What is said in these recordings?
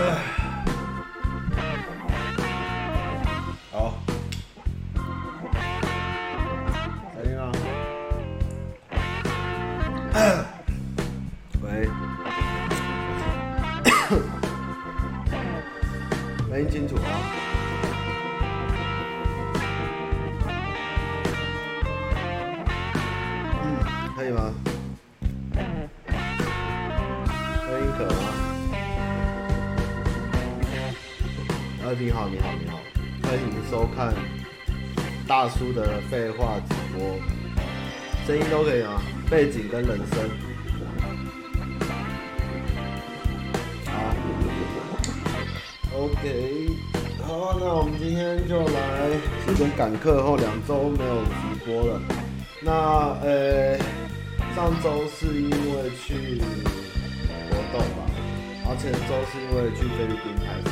Ugh. 的废话直播，声音都可以啊？背景跟人声，好，OK，好，那我们今天就来，时间赶课后两周没有直播了，那呃，上周是因为去活动吧，然后前周是因为去菲律宾拍摄。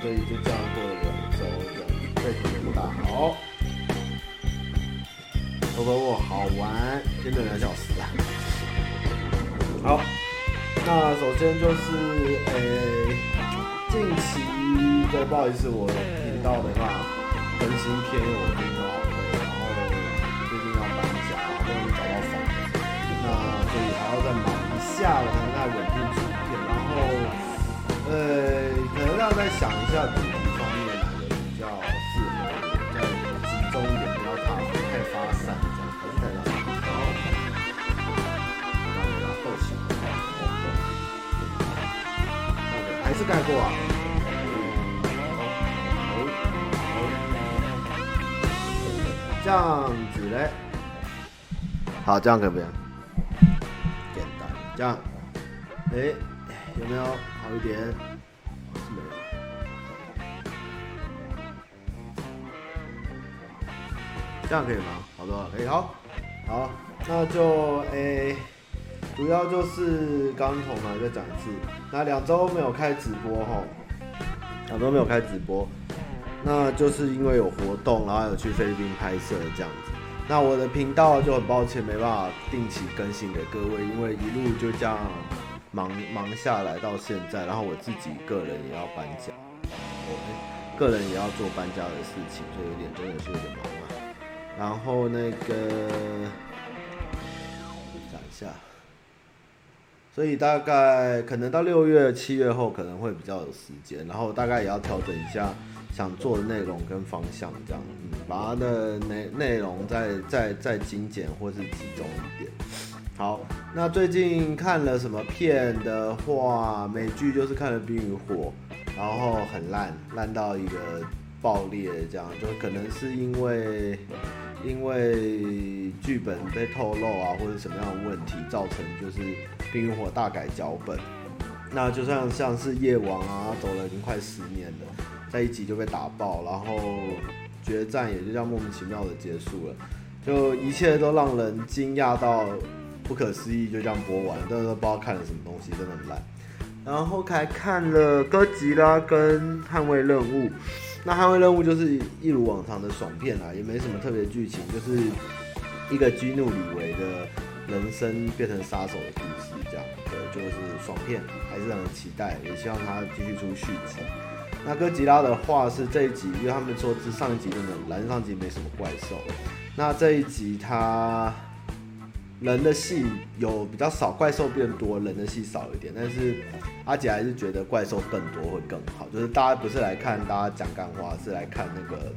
所以就这样过了两周，这样背景不大好。不过我好玩，真的两小时啊。好，那首先就是诶、近期都，不好意思，我频道的话更新偏有频道，然后最近要搬家，终于找到房子，那所以还要再忙一下，我才能再稳定出片，然后。呃，可能要再想一下盖过啊。这样子嘞，好，这样可不可以？简单，这样，哎，有没有？好一点，是没有。这样可以吗？好的，可以。好，好，那就诶、主要就是刚从哪再讲一次，那两周没有开直播哈，两周没有开直播，那就是因为有活动，然后有去菲律宾拍摄这样子。那我的频道就很抱歉没办法定期更新给各位，因为一路就这样。忙忙下来到现在，然后我自己个人也要搬家，我、个人也要做搬家的事情，所以有点真的是有点忙啊。然后那个讲一下，所以大概可能到六月、七月后可能会比较有时间，然后大概也要调整一下想做的内容跟方向，这样，嗯，把它的内内容再再再精简或是集中一点。好，那最近看了什么片的话，美剧就是看了《冰与火》，然后很烂，烂到一个爆裂，这样就可能是因为因为剧本被透露啊，或者什么样的问题造成，就是《冰与火》大改脚本。那就像像是夜王啊，走了已经快十年了，在一集就被打爆，然后决战也就这样莫名其妙的结束了，就一切都让人惊讶到。不可思议，就这样播完，但是都不知道看了什么东西，真的很烂。然后还看了哥吉拉跟捍卫任务，那捍卫任务就是一如往常的爽片啦，也没什么特别剧情，就是一个激怒李维的人生变成杀手的故事，这样对，就是爽片，还是让人期待，也希望他继续出续集。那哥吉拉的话是这一集，因为他们说是上一集真的烂，上集没什么怪兽，那这一集他。人的戏有比较少，怪兽变多，人的戏少一点。但是阿杰还是觉得怪兽更多会更好，就是大家不是来看大家讲干话，是来看那个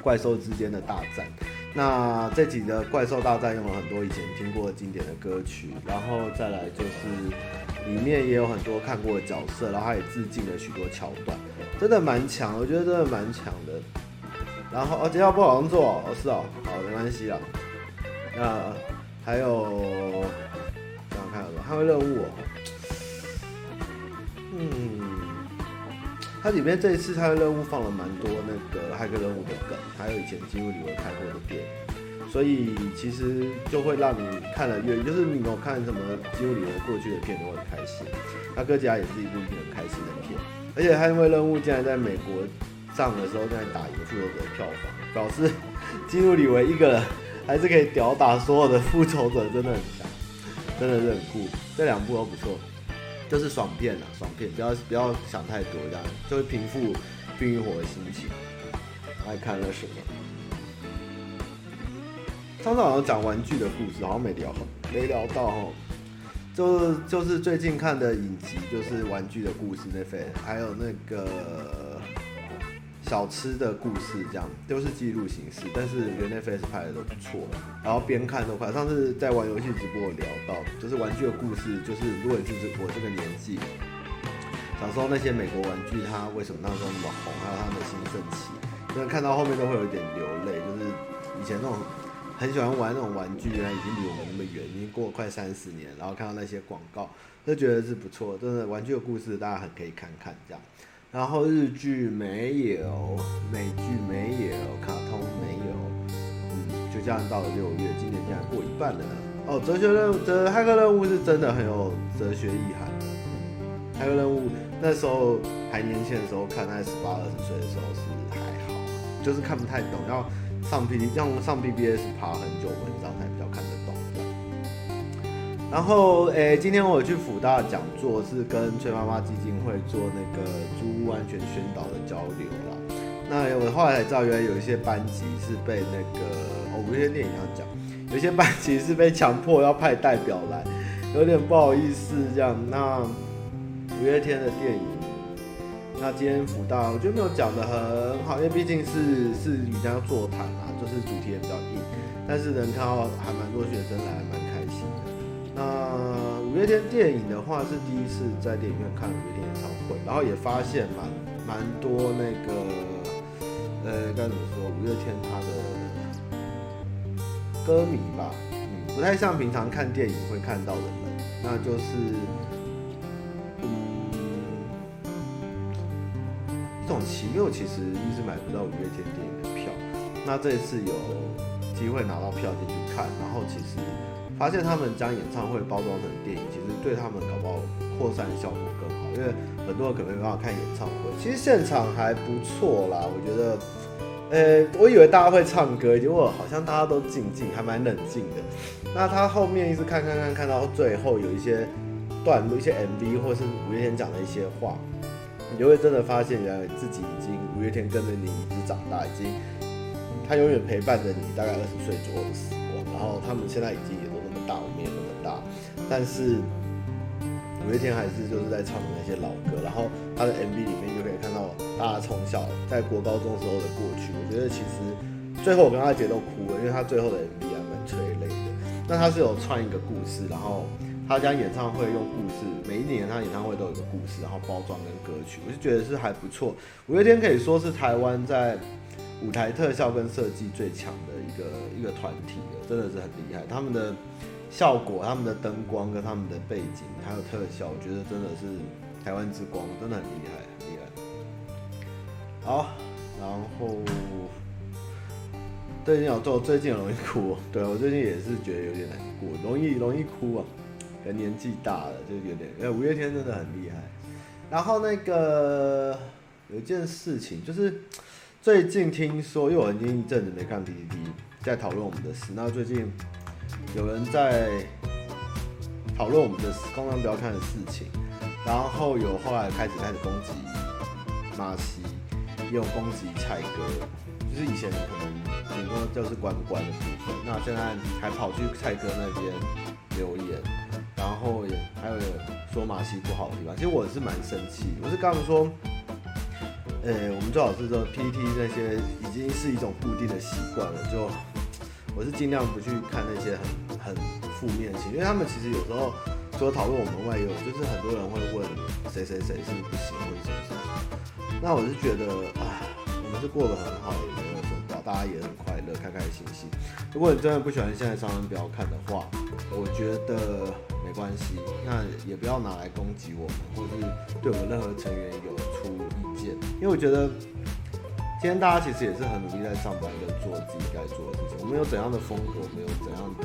怪兽之间的大战。那这集的怪兽大战用了很多以前听过的经典的歌曲，然后再来就是里面也有很多看过的角色，然后他也致敬了许多桥段，真的蛮强，我觉得真的蛮强的。然后哦，接下来不好做哦，是哦，好，没关系啦。那。还有，想想看有什么？捍卫任务哦，嗯，它里面这一次它的任务放了蛮多那个骇客任务的梗，还有以前基努里维拍过的电影，所以其实就会让你看了越，就是你有看什么基努里维过去的片都会开心。那哥吉拉也是一部很开心的片，而且捍卫任务竟然在美国上的时候在打赢复仇者的票房，表示基努里维一个人。还是可以吊打所有的复仇者，真的很强，真的是很酷。这两部都不错。就是爽片啊，爽片，不要不要想太多，这样就会平复《冰与火》的心情。还看了什么？上次好像讲玩具的故事，好像没聊，没聊到哦。就就是最近看的影集，就是《玩具的故事》那份，还有那个小吃的故事，这样都是记录形式，但是原来 Netflix 拍的都不错，然后边看都快。上次在玩游戏直播有聊到，就是《玩具的故事》，就是如果你是我这个年纪，小时候那些美国玩具，它为什么那时候那么红，还有它的兴盛期，真的看到后面都会有一点流泪，就是以前那种。很喜欢玩那种玩具，原来已经离我们那么远，已经过了快三十年，然后看到那些广告，就觉得是不错，真的玩具的故事大家很可以看看这样。然后日剧没有，美剧没有，卡通没有，嗯，就这样到了六月，今年竟然过一半了。哦，哲学任务，这骇客任务是真的很有哲学意涵的。骇客任务那时候还年轻的时候看，在十八二十岁的时候是还好，就是看不太懂，要。上 P，要上 BBS 爬很久文章。然后诶、今天我去辅大讲座，是跟崔妈妈基金会做那个租屋安全宣导的交流啦。那我后来才知道，原来有一些班级是被那个哦，五月天电影要讲，有些班级是被强迫要派代表来，有点不好意思这样。那五月天的电影。那今天辅大我觉得没有讲得很好，因为毕竟是是瑜伽座谈啊，就是主题也比较硬，但是能看到还蛮多学生来，还蛮。那五月天电影的话是第一次在电影院看五月天演唱会，然后也发现蛮蛮多那个呃该怎么说，五月天他的歌迷吧，嗯，不太像平常看电影会看到的人，那就是。嗯这种奇妙其实一直买不到五月天电影的票，那这一次有机会拿到票进去看，然后其实发现他们将演唱会包装成电影，其实对他们搞不好扩散效果更好，因为很多人可能没办法看演唱会。其实现场还不错啦，我觉得，呃，我以为大家会唱歌，结果好像大家都静静，还蛮冷静的。那他后面一直看看看，看到最后有一些段落、一些 MV 或是五月天讲的一些话。你就会真的发现，原来自己已经五月天跟着你一直长大，已经他永远陪伴着你，大概二十岁左右的时光。然后他们现在已经但是五月天还是就是在唱的那些老歌。然后他的 MV 里面就可以看到大家从小在国高中时候的过去。我觉得其实最后我跟阿杰都哭了，因为他最后的 MV 还蛮催泪的。那他是有串一个故事，然后。他将演唱会用故事，每一年他演唱会都有一个故事，然后包装跟歌曲，我就觉得是还不错。五月天可以说是台湾在舞台特效跟设计最强的一个一个团体了，真的是很厉害。他们的效果、他们的灯光跟他们的背景还有特效，我觉得真的是台湾之光，真的很厉害，很厉害。好，然后最近有做，最近容易哭，对，我最近也是觉得有点难过，容易容易哭啊。年纪大了就有点，呃，五月天真的很厉害。然后那个有一件事情，就是最近听说，因为我已经一阵子没看 PTT，在讨论我们的事。那最近有人在讨论我们的公关不要看的事情，然后有后来开始开始攻击马西，也有攻击蔡哥，就是以前可能顶多就是关关的部分，那现在还跑去蔡哥那边留言。然后也还有说马西不好的地方，其实我是蛮生气。我是刚刚说，呃，我们最好是说 PPT 那些已经是一种固定的习惯了，就我是尽量不去看那些很很负面的情绪，因为他们其实有时候除了讨论我们外，有就是很多人会问谁谁谁是不行或者什么什么。那我是觉得，啊，我们是过得很好，也没有什么，大家也很快乐，开开心心。如果你真的不喜欢现在上班不要看的话，我觉得。没关系，那也不要拿来攻击我们，或是对我们任何成员有出意见，因为我觉得今天大家其实也是很努力在上班，跟做自己该做的事情。我们有怎样的风格，我们有怎样的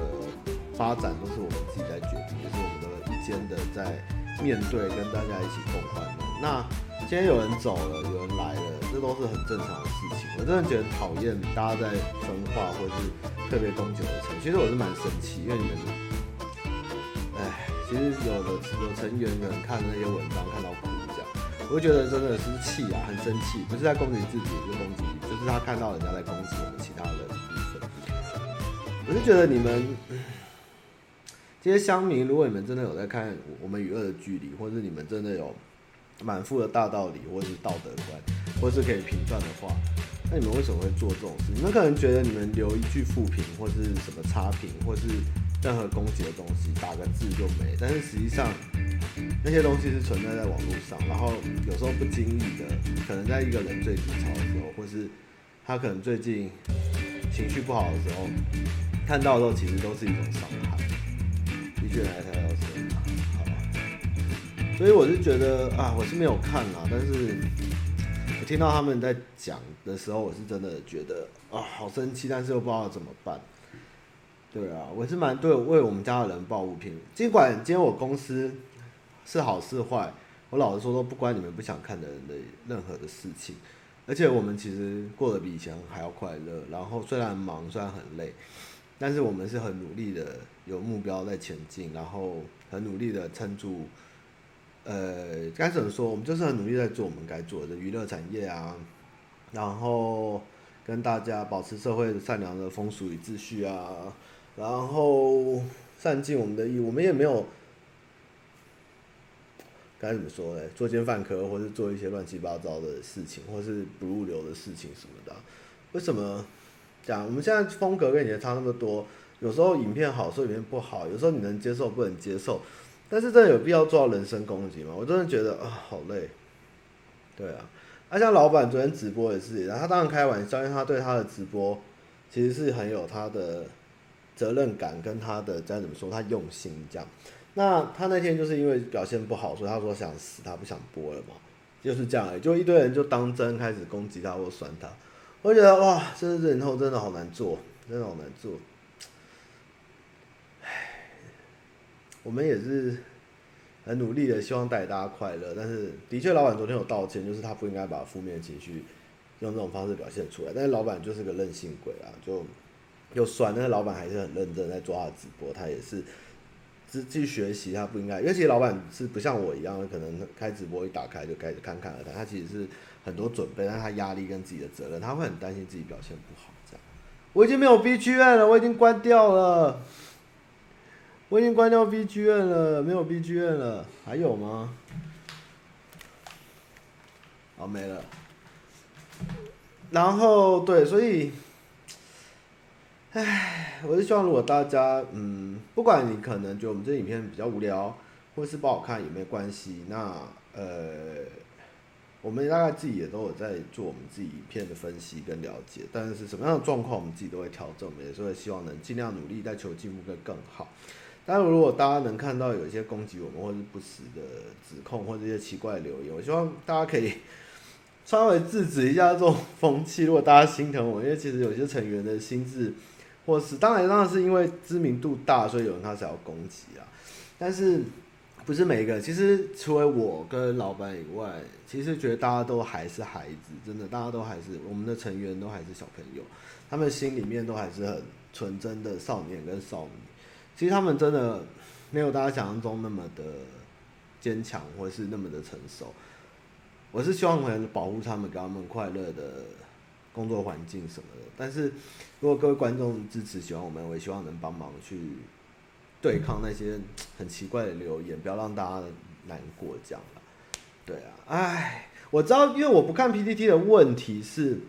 发展，都是我们自己在决定，也是我们的一肩的在面对，跟大家一起共患难。那今天有人走了，有人来了，这都是很正常的事情。我真的觉得讨厌大家在分化，或是特别攻击的成。其实我是蛮生气，因为你们。哎其实有的有成员可能看那些文章看到哭这样，我会觉得真的是气啊，很生气，不是在攻击自己，是攻击，就是他看到人家在攻击我们其他人的。我是觉得你们这些乡民，如果你们真的有在看我们与恶的距离，或者是你们真的有满腹的大道理，或是道德观，或是可以评断的话。那你们为什么会做这种事？你们可能觉得你们留一句负评，或是什么差评，或是任何攻击的东西，打个字就没。但是实际上，那些东西是存在在网络上，然后有时候不经意的，可能在一个人最低潮的时候，或是他可能最近情绪不好的时候，看到的时候其实都是一种伤害。的确来台到这里，好。所以我是觉得啊，我是没有看啊，但是。我听到他们在讲的时候，我是真的觉得啊，好生气，但是又不知道怎么办。对啊，我是蛮对为我们家的人抱不平。尽管今天我公司是好是坏，我老实说都不关你们不想看的人的任何的事情。而且我们其实过得比以前还要快乐。然后虽然忙，虽然很累，但是我们是很努力的，有目标在前进，然后很努力的撑住。呃，该怎么说？我们就是很努力在做我们该做的娱乐产业啊，然后跟大家保持社会的善良的风俗与秩序啊，然后善尽我们的义务。我们也没有该怎么说呢？作奸犯科，或是做一些乱七八糟的事情，或是不入流的事情什么的。为什么讲？我们现在风格跟以前差那么多，有时候影片好，有时候影片不好，有时候你能接受，不能接受。但是真的有必要做到人身攻击吗？我真的觉得啊，好累。对啊，那、啊、像老板昨天直播也是，他当然开玩笑，因为他对他的直播其实是很有他的责任感，跟他的再怎么说，他用心这样。那他那天就是因为表现不好，所以他说想死，他不想播了嘛，就是这样，就一堆人就当真开始攻击他或酸他。我觉得哇，这人头真的好难做，真的好难做。我们也是很努力的，希望带大家快乐。但是，的确，老板昨天有道歉，就是他不应该把负面情绪用这种方式表现出来。但是，老板就是个任性鬼啊，就又酸。但是，老板还是很认真在做他的直播，他也是自去学习。他不应该，因为其实老板是不像我一样，可能开直播一打开就开始侃侃而谈。他其实是很多准备，但他压力跟自己的责任，他会很担心自己表现不好。这样，我已经没有 BGM 了，我已经关掉了。我已经关掉 BGM 了，没有 BGM 了，还有吗？好，没了。然后对，所以，唉，我是希望如果大家，嗯，不管你可能觉得我们这影片比较无聊，或是不好看也没关系，那呃，我们大概自己也都有在做我们自己影片的分析跟了解，但是什么样的状况我们自己都会调整，我们也是会希望能尽量努力，在求进步会更好。但如果大家能看到有一些攻击我们或是不实的指控或者一些奇怪的留言，我希望大家可以 稍微制止一下这种风气。如果大家心疼我，因为其实有些成员的心智，或是当然当然是因为知名度大，所以有人开始要攻击啊。但是不是每一个，其实除了我跟老板以外，其实觉得大家都还是孩子，真的，大家都还是我们的成员都还是小朋友，他们心里面都还是很纯真的少年跟少女。其实他们真的没有大家想象中那么的坚强，或是那么的成熟。我是希望能保护他们，给他们快乐的工作环境什么的。但是如果各位观众支持喜欢我们，我也希望能帮忙去对抗那些很奇怪的留言，不要让大家难过这样了。对啊，哎，我知道，因为我不看 PTT 的问题是。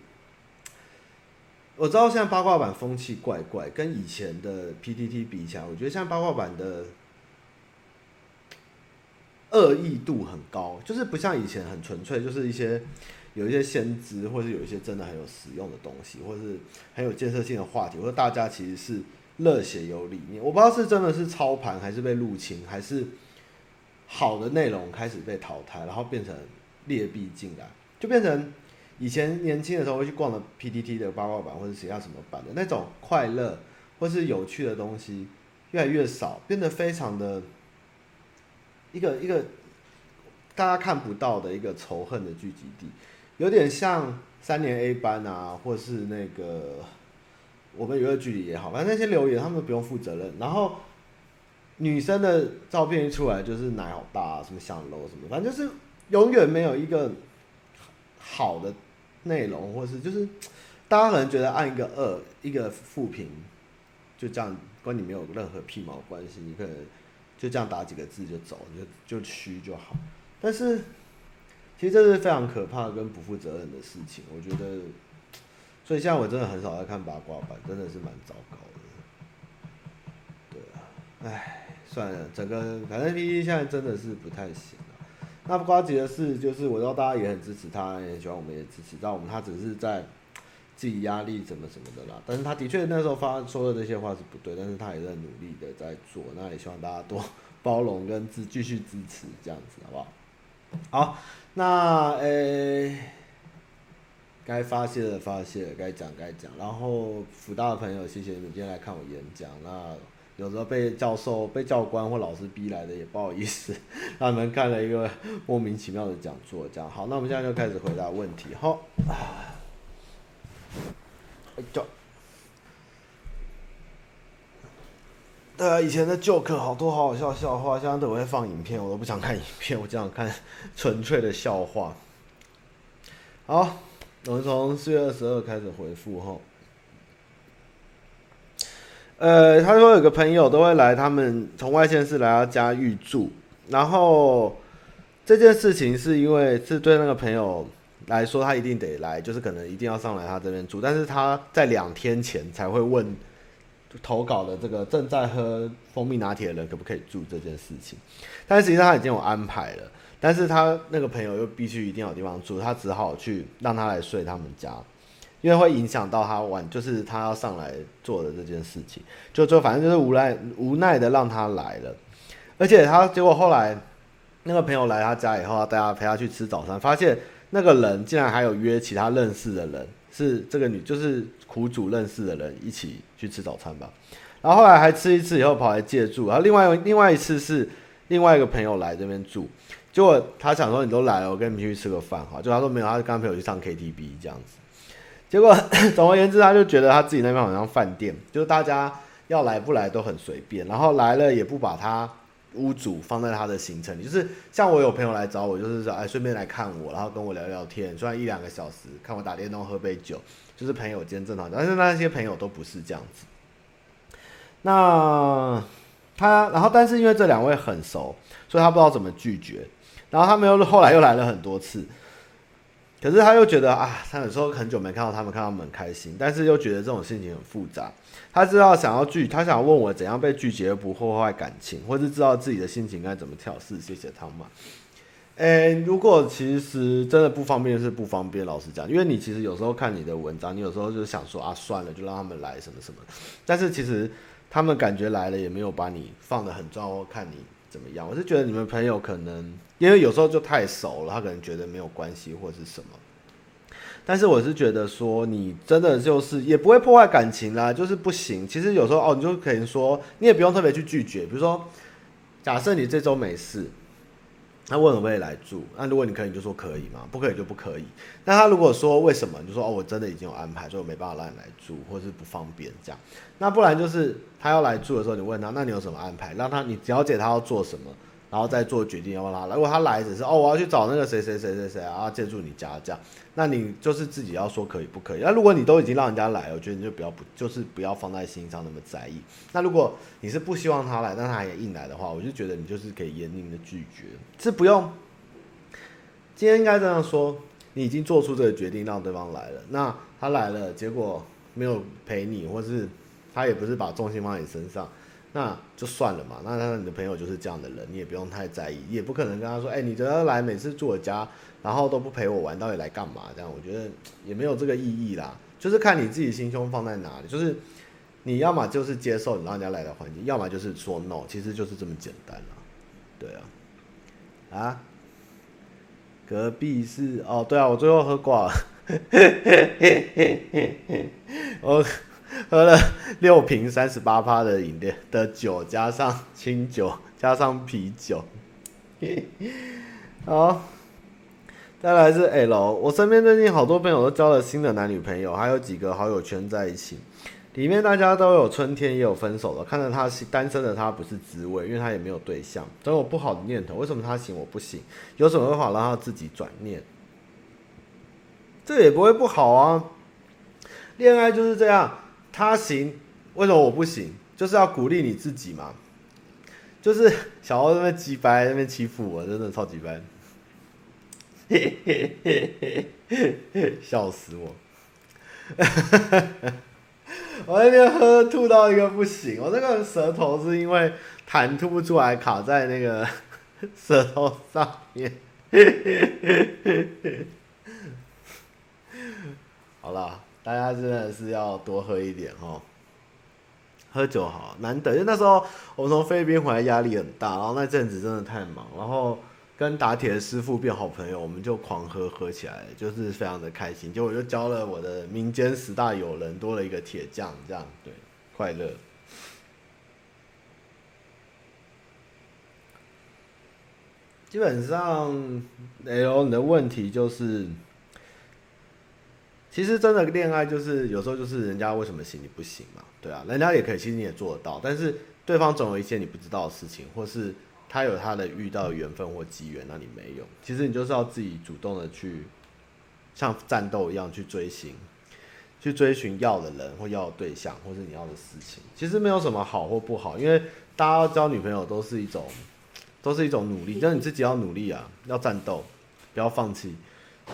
我知道现在八卦版风气怪怪，跟以前的 PTT 比起来，我觉得现在八卦版的恶意度很高，就是不像以前很纯粹，就是一些有一些先知，或是有一些真的很有实用的东西，或是很有建设性的话题，或者大家其实是热血有理念。我不知道是真的是操盘，还是被入侵，还是好的内容开始被淘汰，然后变成劣币进来，就变成。以前年轻的时候会去逛的 PTT 的八卦版或者其他什么版的那种快乐或是有趣的东西越来越少，变得非常的一个一个大家看不到的一个仇恨的聚集地，有点像三年 A 班啊，或是那个我们娱乐距离也好，反正那些留言他们都不用负责任，然后女生的照片一出来就是奶好大啊，什么想楼什么，反正就是永远没有一个好的内容，或是就是大家可能觉得按一个二一个负评，就这样跟你没有任何屁毛关系，你可能就这样打几个字就走，就就虚就好。但是其实这是非常可怕跟不负责任的事情，我觉得。所以现在我真的很少在看八卦版，真的是蛮糟糕的。对啊，唉，算了，整个反正 PPT 现在真的是不太行了。那不瓜吉的事就是，我知道大家也很支持他，也喜欢我们也支持，但我们他只是在自己压力怎么什么的啦。但是他的确那时候发说的这些话是不对，但是他也在努力的在做。那也希望大家多 包容跟支继续支持这样子，好不好？好，那诶。该发泄的发泄，该讲该讲。然后福大的朋友，谢谢你们今天来看我演讲。那有时候被教授、被教官或老师逼来的，也不好意思，让你们看了一个莫名其妙的讲座。这样好，那我们现在就开始回答问题。好，就，对啊，以前的 joke 好多好好笑笑话，现在都会放影片，我都不想看影片，我只想看纯粹的笑话。好。我们从四月二十二开始回复哈。呃，他说有个朋友都会来，他们从外县市来他家预住，然后这件事情是因为是对那个朋友来说，他一定得来，就是可能一定要上来他这边住，但是他在两天前才会问投稿的这个正在喝蜂蜜拿铁的人可不可以住这件事情，但实际上他已经有安排了。但是他那个朋友又必须一定有地方住，他只好去让他来睡他们家，因为会影响到他晚，就是他要上来做的这件事情，就就反正就是无奈无奈的让他来了，而且他结果后来那个朋友来他家以后，他带他陪他去吃早餐，发现那个人竟然还有约其他认识的人，是这个女就是苦主认识的人一起去吃早餐吧，然后后来还吃一次以后跑来借住，然后另外另外一次是另外一个朋友来这边住。结果他想说，你都来了，我跟你们去吃个饭哈。就他说没有，他是刚陪我去唱 KTV 这样子。结果 总而言之，他就觉得他自己那边好像饭店，就是大家要来不来都很随便，然后来了也不把他屋主放在他的行程里。就是像我有朋友来找我，就是说哎顺便来看我，然后跟我聊聊天，虽然一两个小时，看我打电动喝杯酒，就是朋友间正常。但是那些朋友都不是这样子。那他然后但是因为这两位很熟，所以他不知道怎么拒绝。然后他们又后来又来了很多次，可是他又觉得啊，他有时候很久没看到他们，看到他们很开心，但是又觉得这种心情很复杂。他知道想要拒，他想问我怎样被拒绝不破坏感情，或是知道自己的心情该怎么调试。谢谢汤玛。诶，如果其实真的不方便是不方便，老实讲，因为你其实有时候看你的文章，你有时候就想说啊，算了，就让他们来什么什么。但是其实他们感觉来了也没有把你放得很重要，或看你怎么样。我是觉得你们朋友可能。因为有时候就太熟了，他可能觉得没有关系或是什么，但是我是觉得说你真的就是也不会破坏感情啦，就是不行。其实有时候哦，你就可以说你也不用特别去拒绝，比如说假设你这周没事，他问可不可以来住，那如果你可以你就说可以嘛，不可以就不可以。那他如果说为什么，你就说哦，我真的已经有安排，所以我没办法让你来住，或是不方便这样。那不然就是他要来住的时候，你问他，那你有什么安排？让他你了解他要做什么。然后再做决定要不要他来。如果他来只是哦，我要去找那个谁谁谁谁谁啊，借住你家这样，那你就是自己要说可以不可以？那如果你都已经让人家来，我觉得你就不要不就是不要放在心上那么在意。那如果你是不希望他来，但他也硬来的话，我就觉得你就是可以严厉的拒绝，是不用。今天应该这样说，你已经做出这个决定让对方来了，那他来了，结果没有陪你，或是他也不是把重心放在你身上。那就算了嘛，那他你的朋友就是这样的人，你也不用太在意，也不可能跟他说，哎、你只要来每次住我家，然后都不陪我玩，到底来干嘛？这样我觉得也没有这个意义啦，就是看你自己心胸放在哪里，就是你要么就是接受你让人家来的环境，要么就是说 no，其实就是这么简单啦，对啊，啊，隔壁是哦，对啊，我最后喝挂了，我。喝了六瓶三十八趴的饮料的酒，加上清酒，加上啤酒。好，再来是 L。我身边最近好多朋友都交了新的男女朋友，还有几个好友圈在一起。里面大家都有春天，也有分手的。看着他单身的他不是滋味，因为他也没有对象，总有不好的念头。为什么他行我不行？有什么办法让他自己转念？这也不会不好啊。恋爱就是这样，他行，为什么我不行？就是要鼓励你自己嘛。就是小欧那边鸡掰，那边欺负我，真的超级掰，笑死我。我那天喝吐到一个不行，我那个舌头是因为痰吐不出来，卡在那个 舌头上面。好了，大家真的是要多喝一点哦。喝酒好难得，因为那时候我们从菲律宾回来压力很大，然后那阵子真的太忙，然后。跟打铁的师傅变好朋友，我们就狂喝喝起来，就是非常的开心。结果就交了我的民间十大友人，多了一个铁匠，这样对，快乐。基本上，L 你的问题就是，其实真的恋爱就是有时候就是人家为什么行你不行嘛？对啊，人家也可以，其实你也做得到，但是对方总有一些你不知道的事情，或是。他有他的遇到的缘分或机缘，那你没有。其实你就是要自己主动的去，像战斗一样去追寻，去追寻要的人或要的对象，或是你要的事情。其实没有什么好或不好，因为大家交女朋友都是一种，都是一种努力，就是你自己要努力啊，要战斗，不要放弃。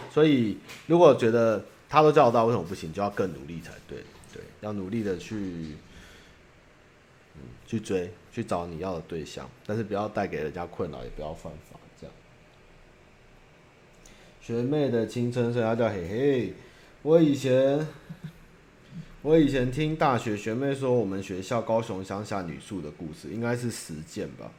所以如果觉得他都叫得到，为什么不行？就要更努力才对。对，要努力的去。去追，去找你要的对象，但是不要带给人家困扰，也不要犯法。这样。学妹的青春，生涯叫嘿嘿。我以前，我以前听大学学妹说，我们学校高雄乡下女宿的故事，应该是实践吧。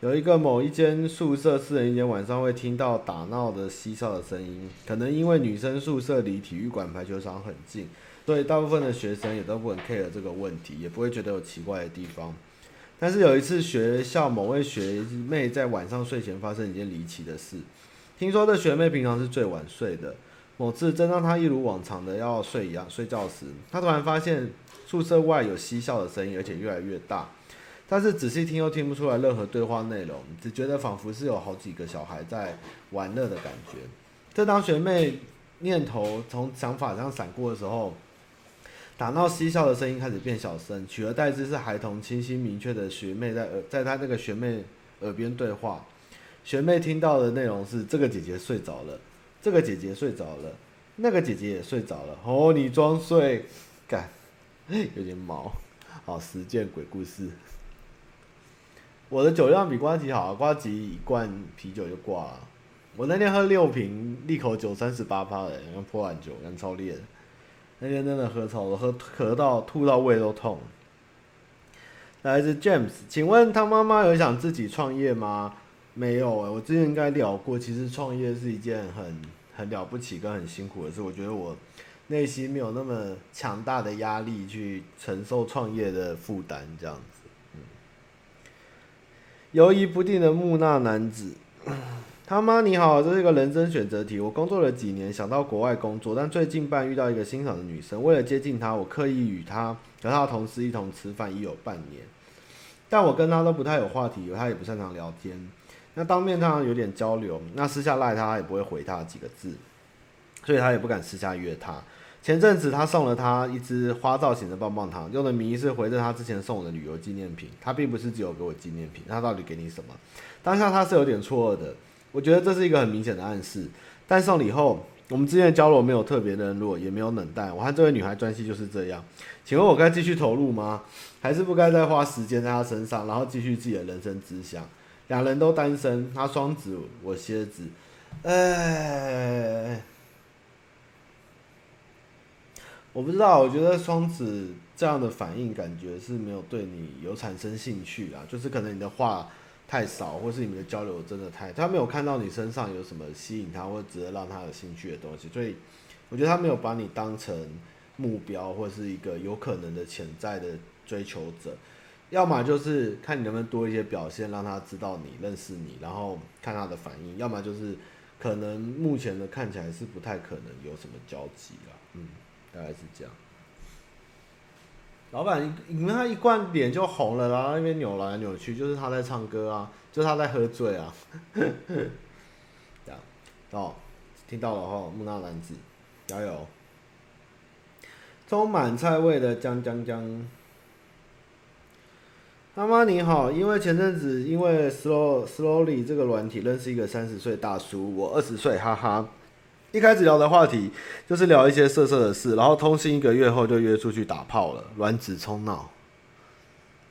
有一个某一间宿舍四人一间，晚上会听到打闹的嬉笑的声音，可能因为女生宿舍离体育馆、排球场很近。所以大部分的学生也都不很 care 这个问题，也不会觉得有奇怪的地方。但是有一次，学校某位学妹在晚上睡前发生一件离奇的事。听说这学妹平常是最晚睡的，某次正当她一如往常的要睡一样睡觉时，她突然发现宿舍外有嬉笑的声音，而且越来越大。但是仔细听又听不出来任何对话内容，只觉得仿佛是有好几个小孩在玩乐的感觉。正当学妹念头从想法上闪过的时候，打闹嬉笑的声音开始变小声，取而代之是孩童清晰明确的学妹在耳，在她那个学妹耳边对话。学妹听到的内容是：这个姐姐睡着了，这个姐姐睡着了，那个姐姐也睡着了。哦，你装睡，干，有点毛。好，实践鬼故事。我的酒量比瓜吉好，瓜吉一罐啤酒就挂了。我那天喝六瓶利口酒，三十八趴的，像破烂酒，像超烈的。那天真的喝超了，喝咳到吐到胃都痛。来自 James，请问他妈妈有想自己创业吗？没有诶、我之前应该聊过，其实创业是一件很很了不起跟很辛苦的事。我觉得我内心没有那么强大的压力去承受创业的负担，这样子。犹疑不定的木讷男子。他妈你好，这是一个人生选择题。我工作了几年，想到国外工作，但最近半遇到一个欣赏的女生，为了接近她，我刻意与她和她的同事一同吃饭，已有半年。但我跟她都不太有话题，她也不擅长聊天。那当面当然有点交流，那私下赖她也不会回她几个字，所以她也不敢私下约她。前阵子他送了她一支花造型的棒棒糖，用的名义是回赠她之前送我的旅游纪念品。她并不是只有给我纪念品，她到底给你什么？当下她是有点错愕的。我觉得这是一个很明显的暗示，但送礼后，我们之间的交流没有特别的弱，也没有冷淡。我和这位女孩关系就是这样。请问我该继续投入吗？还是不该再花时间在她身上，然后继续自己的人生志向？两人都单身，她双子，我蝎子。哎，我不知道，我觉得双子这样的反应，感觉是没有对你有产生兴趣啊，就是可能你的话。太少，或是你们的交流真的太，他没有看到你身上有什么吸引他或值得让他有兴趣的东西，所以我觉得他没有把你当成目标或是一个有可能的潜在的追求者，要么就是看你能不能多一些表现，让他知道你认识你，然后看他的反应，要么就是可能目前的看起来是不太可能有什么交集了，嗯，大概是这样。老板，你们他一灌脸就红了，然后那边扭来扭去，就是他在唱歌啊，就是他在喝醉啊。这样哦，听到了哈，木纳男子，加油！充满菜味的姜姜姜。妈妈你好，因为前阵子因为 Slow Slowly 这个软体认识一个三十岁大叔，我二十岁，哈哈。一开始聊的话题就是聊一些色色的事，然后通信一个月后就约出去打炮了，卵子冲脑。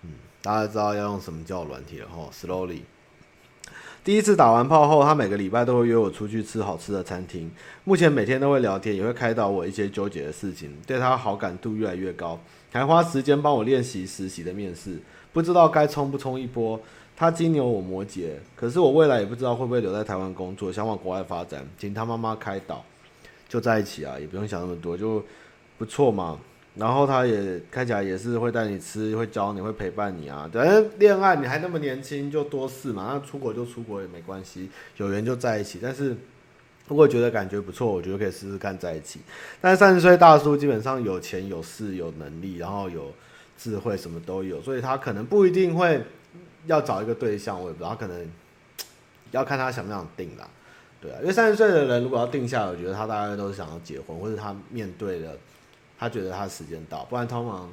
嗯，大家知道要用什么叫软体了齁，Slowly。第一次打完炮后，他每个礼拜都会约我出去吃好吃的餐厅，目前每天都会聊天，也会开导我一些纠结的事情，对他好感度越来越高，还花时间帮我练习实习的面试，不知道该冲不冲一波。他金牛，我摩羯，可是我未来也不知道会不会留在台湾工作，想往国外发展，请他妈妈开导，就在一起啊，也不用想那么多，就不错嘛。然后他也看起来也是会带你吃，会教你，会陪伴你啊。反正恋爱你还那么年轻，就多试嘛。那出国就出国也没关系，有缘就在一起。但是如果觉得感觉不错，我觉得可以试试看在一起。但三十岁大叔基本上有钱有势有能力，然后有智慧，什么都有，所以他可能不一定会。要找一个对象，我也不知道，可能要看他想不想定啦，对啊，因为三十岁的人如果要定下来，我觉得他大概都是想要结婚，或者他面对的，他觉得他时间到，不然通常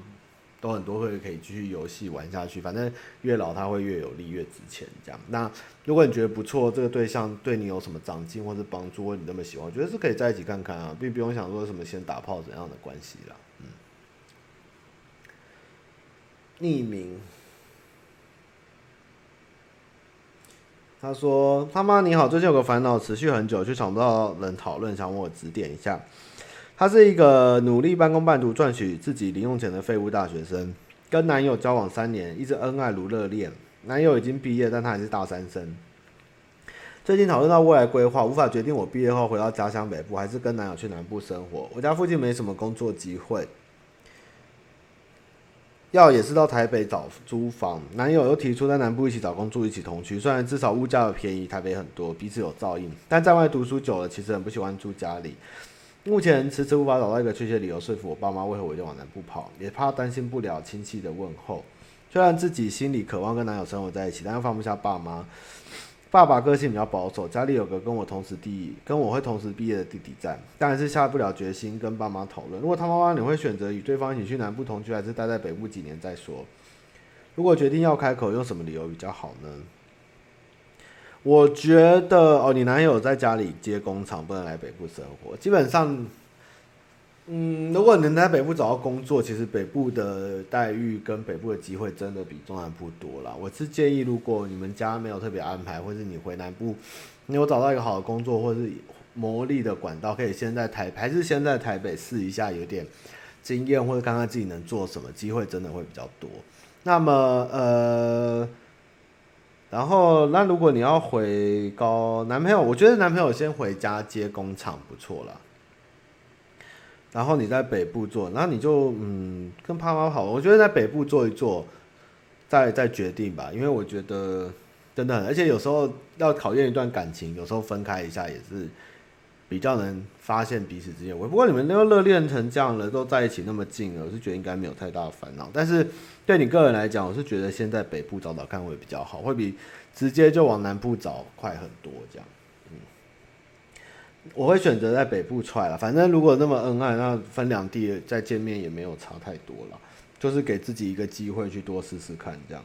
都很多会可以继续游戏玩下去，反正越老他会越有利越值钱这样。那如果你觉得不错，这个对象对你有什么长进或者帮助，或你那么喜欢，我觉得是可以在一起看看啊，并不用想说什么先打炮怎样的关系啦，嗯，匿名。他说：“他妈你好，最近有个烦恼持续很久，却找不到人讨论，想问我指点一下。她是一个努力半工半读赚取自己零用钱的废物大学生，跟男友交往三年，一直恩爱如热恋。男友已经毕业，但他还是大三生。最近讨论到未来规划，无法决定我毕业后回到家乡北部，还是跟男友去南部生活。我家附近没什么工作机会。”要也是到台北找租房，男友又提出在南部一起找工作，一起同居。虽然至少物价便宜，台北很多，彼此有照应，但在外读书久了，其实很不喜欢住家里。目前迟迟无法找到一个确切理由说服我爸妈为何我就往南部跑，也怕担心不了亲戚的问候。虽然自己心里渴望跟男友生活在一起，但又放不下爸妈。爸爸个性比较保守，家里有个跟我同时弟，跟我会同时毕业的弟弟在，当然是下不了决心跟爸妈讨论。如果他妈妈，你会选择与对方一起去南部同居，还是待在北部几年再说？如果决定要开口，用什么理由比较好呢？我觉得哦，你男友在家里接工厂，不能来北部生活，基本上。嗯，如果能在北部找到工作，其实北部的待遇跟北部的机会真的比中南部多啦。我是建议，如果你们家没有特别安排，或是你回南部，你有找到一个好的工作，或是磨砺的管道，可以先在台，还是先在台北试一下，有点经验，或者看看自己能做什么，机会真的会比较多。那么，呃，然后那如果你要回高男朋友，我觉得男朋友先回家接工厂不错啦。然后你在北部做，然后你就嗯跟爸妈好，我觉得在北部做一做，再再决定吧，因为我觉得真的，而且有时候要考验一段感情，有时候分开一下也是比较能发现彼此之间。我不过你们都热恋成这样了，都在一起那么近了，我是觉得应该没有太大的烦恼。但是对你个人来讲，我是觉得先在北部找找看会比较好，会比直接就往南部找快很多这样。我会选择在北部踹了，反正如果那么恩爱，那分两地再见面也没有差太多了，就是给自己一个机会去多试试看这样。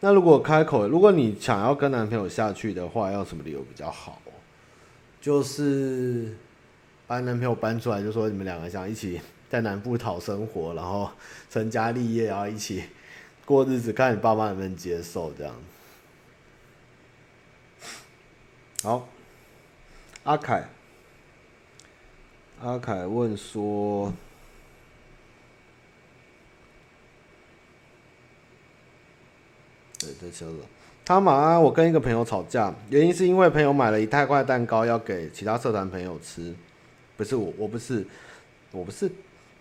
那如果开口，如果你想要跟男朋友下去的话，要什么理由比较好？就是把男朋友搬出来，就说你们两个想一起在南部讨生活，然后成家立业，然后一起过日子，看你爸妈能不能接受这样。好。阿凯，阿凯问说：“对，对，车子。他妈，我跟一个朋友吵架，原因是因为朋友买了一大块蛋糕要给其他社团朋友吃，不是我，我不是，我不是，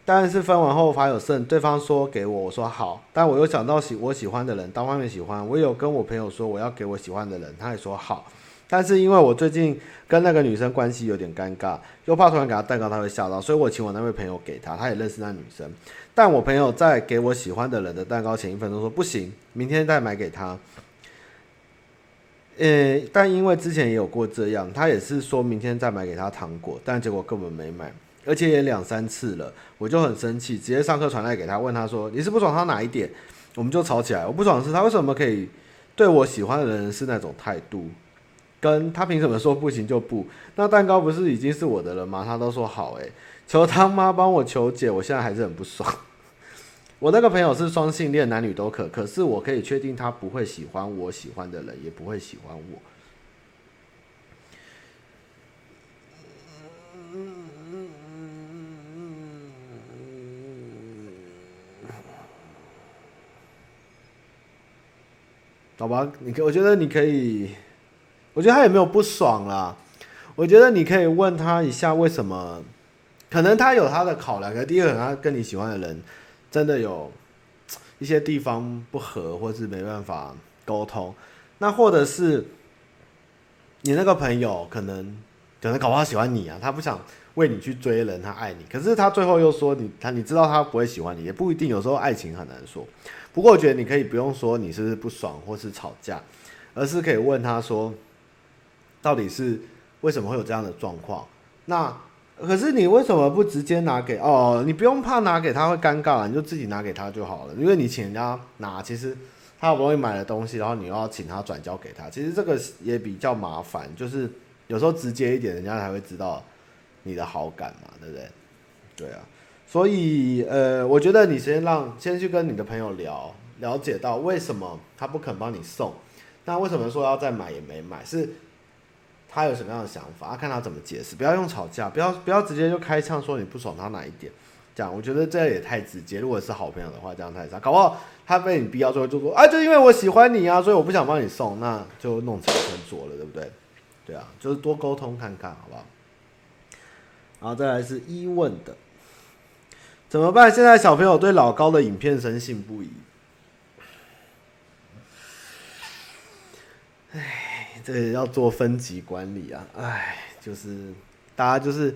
但是分完后发有剩，对方说给我，我说好，但我又想到喜我喜欢的人，单方面喜欢，我有跟我朋友说我要给我喜欢的人，他也说好。”但是因为我最近跟那个女生关系有点尴尬，又怕突然给她蛋糕她会吓到，所以我请我那位朋友给她，她也认识那女生。但我朋友在给我喜欢的人的蛋糕前一分钟说不行，明天再买给她。呃、但因为之前也有过这样，他也是说明天再买给她糖果，但结果根本没买，而且也两三次了，我就很生气，直接上课传来给她，问她说你是不爽他哪一点？我们就吵起来。我不爽的是她为什么可以对我喜欢的人是那种态度，跟他凭什么说不行就不？那蛋糕不是已经是我的了吗？他都说好、欸，求他妈帮我求解，我现在还是很不爽。我那个朋友是双性恋，男女都可，可是我可以确定他不会喜欢我喜欢的人，也不会喜欢我。好吧，你可我觉得你可以，我觉得他也没有不爽啦。我觉得你可以问他一下为什么，可能他有他的考量。可第一个，他跟你喜欢的人。真的有一些地方不合，或是没办法沟通，那或者是你那个朋友可能可能搞不好喜欢你啊，他不想为你去追人，他爱你，可是他最后又说你他你知道他不会喜欢你，也不一定，有时候爱情很难说。不过我觉得你可以不用说你是不是不爽或是吵架，而是可以问他说，到底是为什么会有这样的状况？那。可是你为什么不直接拿给哦？你不用怕拿给他会尴尬，你就自己拿给他就好了。因为你请人家拿，其实他好不容易买的东西，然后你又要请他转交给他，其实这个也比较麻烦。就是有时候直接一点，人家才会知道你的好感嘛，对不对？对啊，所以呃，我觉得你先让先去跟你的朋友聊，了解到为什么他不肯帮你送，那为什么说要再买也没买是？他有什么样的想法？他看他怎么解释，不要用吵架，不要不要直接就开枪说你不爽他哪一点，这样我觉得这也太直接。如果是好朋友的话，这样太差，搞不好他被你逼到最后就说啊，就因为我喜欢你啊，所以我不想帮你送，那就弄成分做了，对不对？对啊，就是多沟通看看，好不好？然后再来是一问的，怎么办？现在小朋友对老高的影片深信不疑，唉。这要做分级管理啊，哎，就是大家就是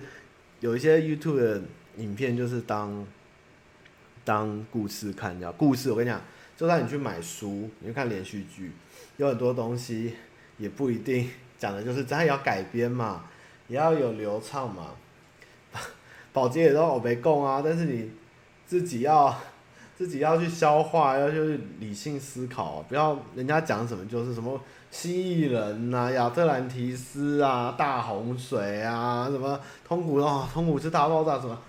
有一些 YouTube 的影片，就是当当故事看，叫故事。我跟你讲，就算你去买书，你去看连续剧，有很多东西也不一定讲的就是，咱也要改编嘛，也要有流畅嘛。宝洁也都我没供啊，但是你自己要自己要去消化，要去理性思考，不要人家讲什么就是什么。蜥蜴人呐、啊，亚特兰提斯啊，大洪水啊，什么通古哦，通古斯大爆炸什么？